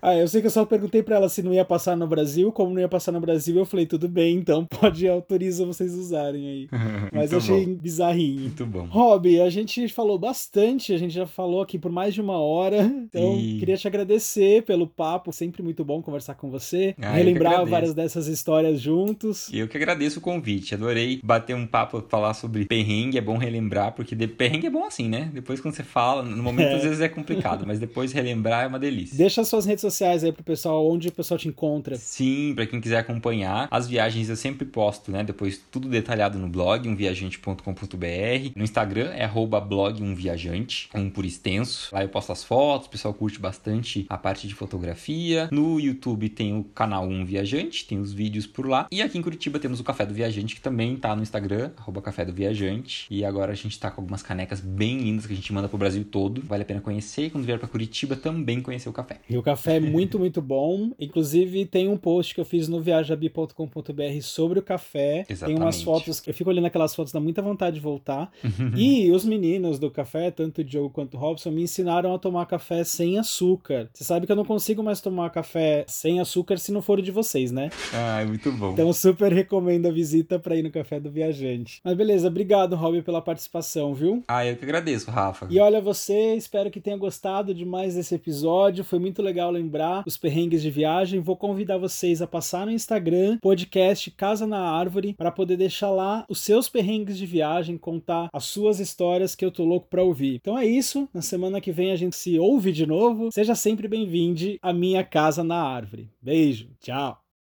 Ah, eu sei que eu só perguntei pra ela se não ia passar no Brasil, como não ia passar no Brasil, eu falei, tudo bem, então <laughs> pode, autoriza vocês usarem aí. Mas eu achei bom. bizarrinho. Muito bom. Rob, a gente falou bastante, a gente já falou aqui por mais de uma hora, então Sim. queria te agradecer pelo papo, sempre muito bom conversar com você, Ah, relembrar várias dessas histórias juntos. E eu que agradeço o convite. Adorei bater um papo, falar sobre perrengue. É bom relembrar, porque de... perrengue é bom assim, né? Depois quando você fala, no momento É. às vezes é complicado, mas depois relembrar é uma delícia. Deixa as suas redes sociais aí pro pessoal, onde o pessoal te encontra. Sim, pra quem quiser acompanhar. As viagens eu sempre posto, né? Depois tudo detalhado no blog, umviajante.com.br. No Instagram é arroba blog umviajante, um por extenso. Lá eu posto as fotos, o pessoal curte bastante a parte de fotografia. No YouTube tem o canal Um Viajante, tem os vídeos por lá. E aqui em Curitiba temos o Café do Viajante, que também tá no Instagram, arroba Café do Viajante. E agora a gente tá com algumas canecas bem lindas que a gente manda pro Brasil todo. Vale a pena conhecer. E quando vier pra Curitiba, também conhecer o café. E o café é muito, muito bom. Inclusive, tem um post que eu fiz no viajabi.com.br sobre o café. Tem umas Exatamente. fotos, eu fico olhando aquelas fotos, dá muita vontade de voltar. e os meninos do café, tanto o Diogo quanto o Robson, me ensinaram a tomar café sem açúcar. Você sabe que eu não consigo mais tomar café sem açúcar se não for o de vocês, né? Ah, é muito bom. Então, super recomendo a visita pra ir no Café do Viajante. Mas beleza, obrigado, Rob, pela participação, viu? Ah, eu que agradeço, Rafa. E olha você, espero que tenha gostado demais desse episódio. Foi muito legal lembrar os perrengues de viagem. Vou convidar vocês a passar no Instagram, podcast Casa na Árvore, para poder deixar lá os seus perrengues de viagem, contar as suas histórias que eu tô louco pra ouvir. Então é isso. Na semana que vem a gente se ouve de novo. Seja sempre bem-vindo à minha Casa na Árvore. Beijo, tchau.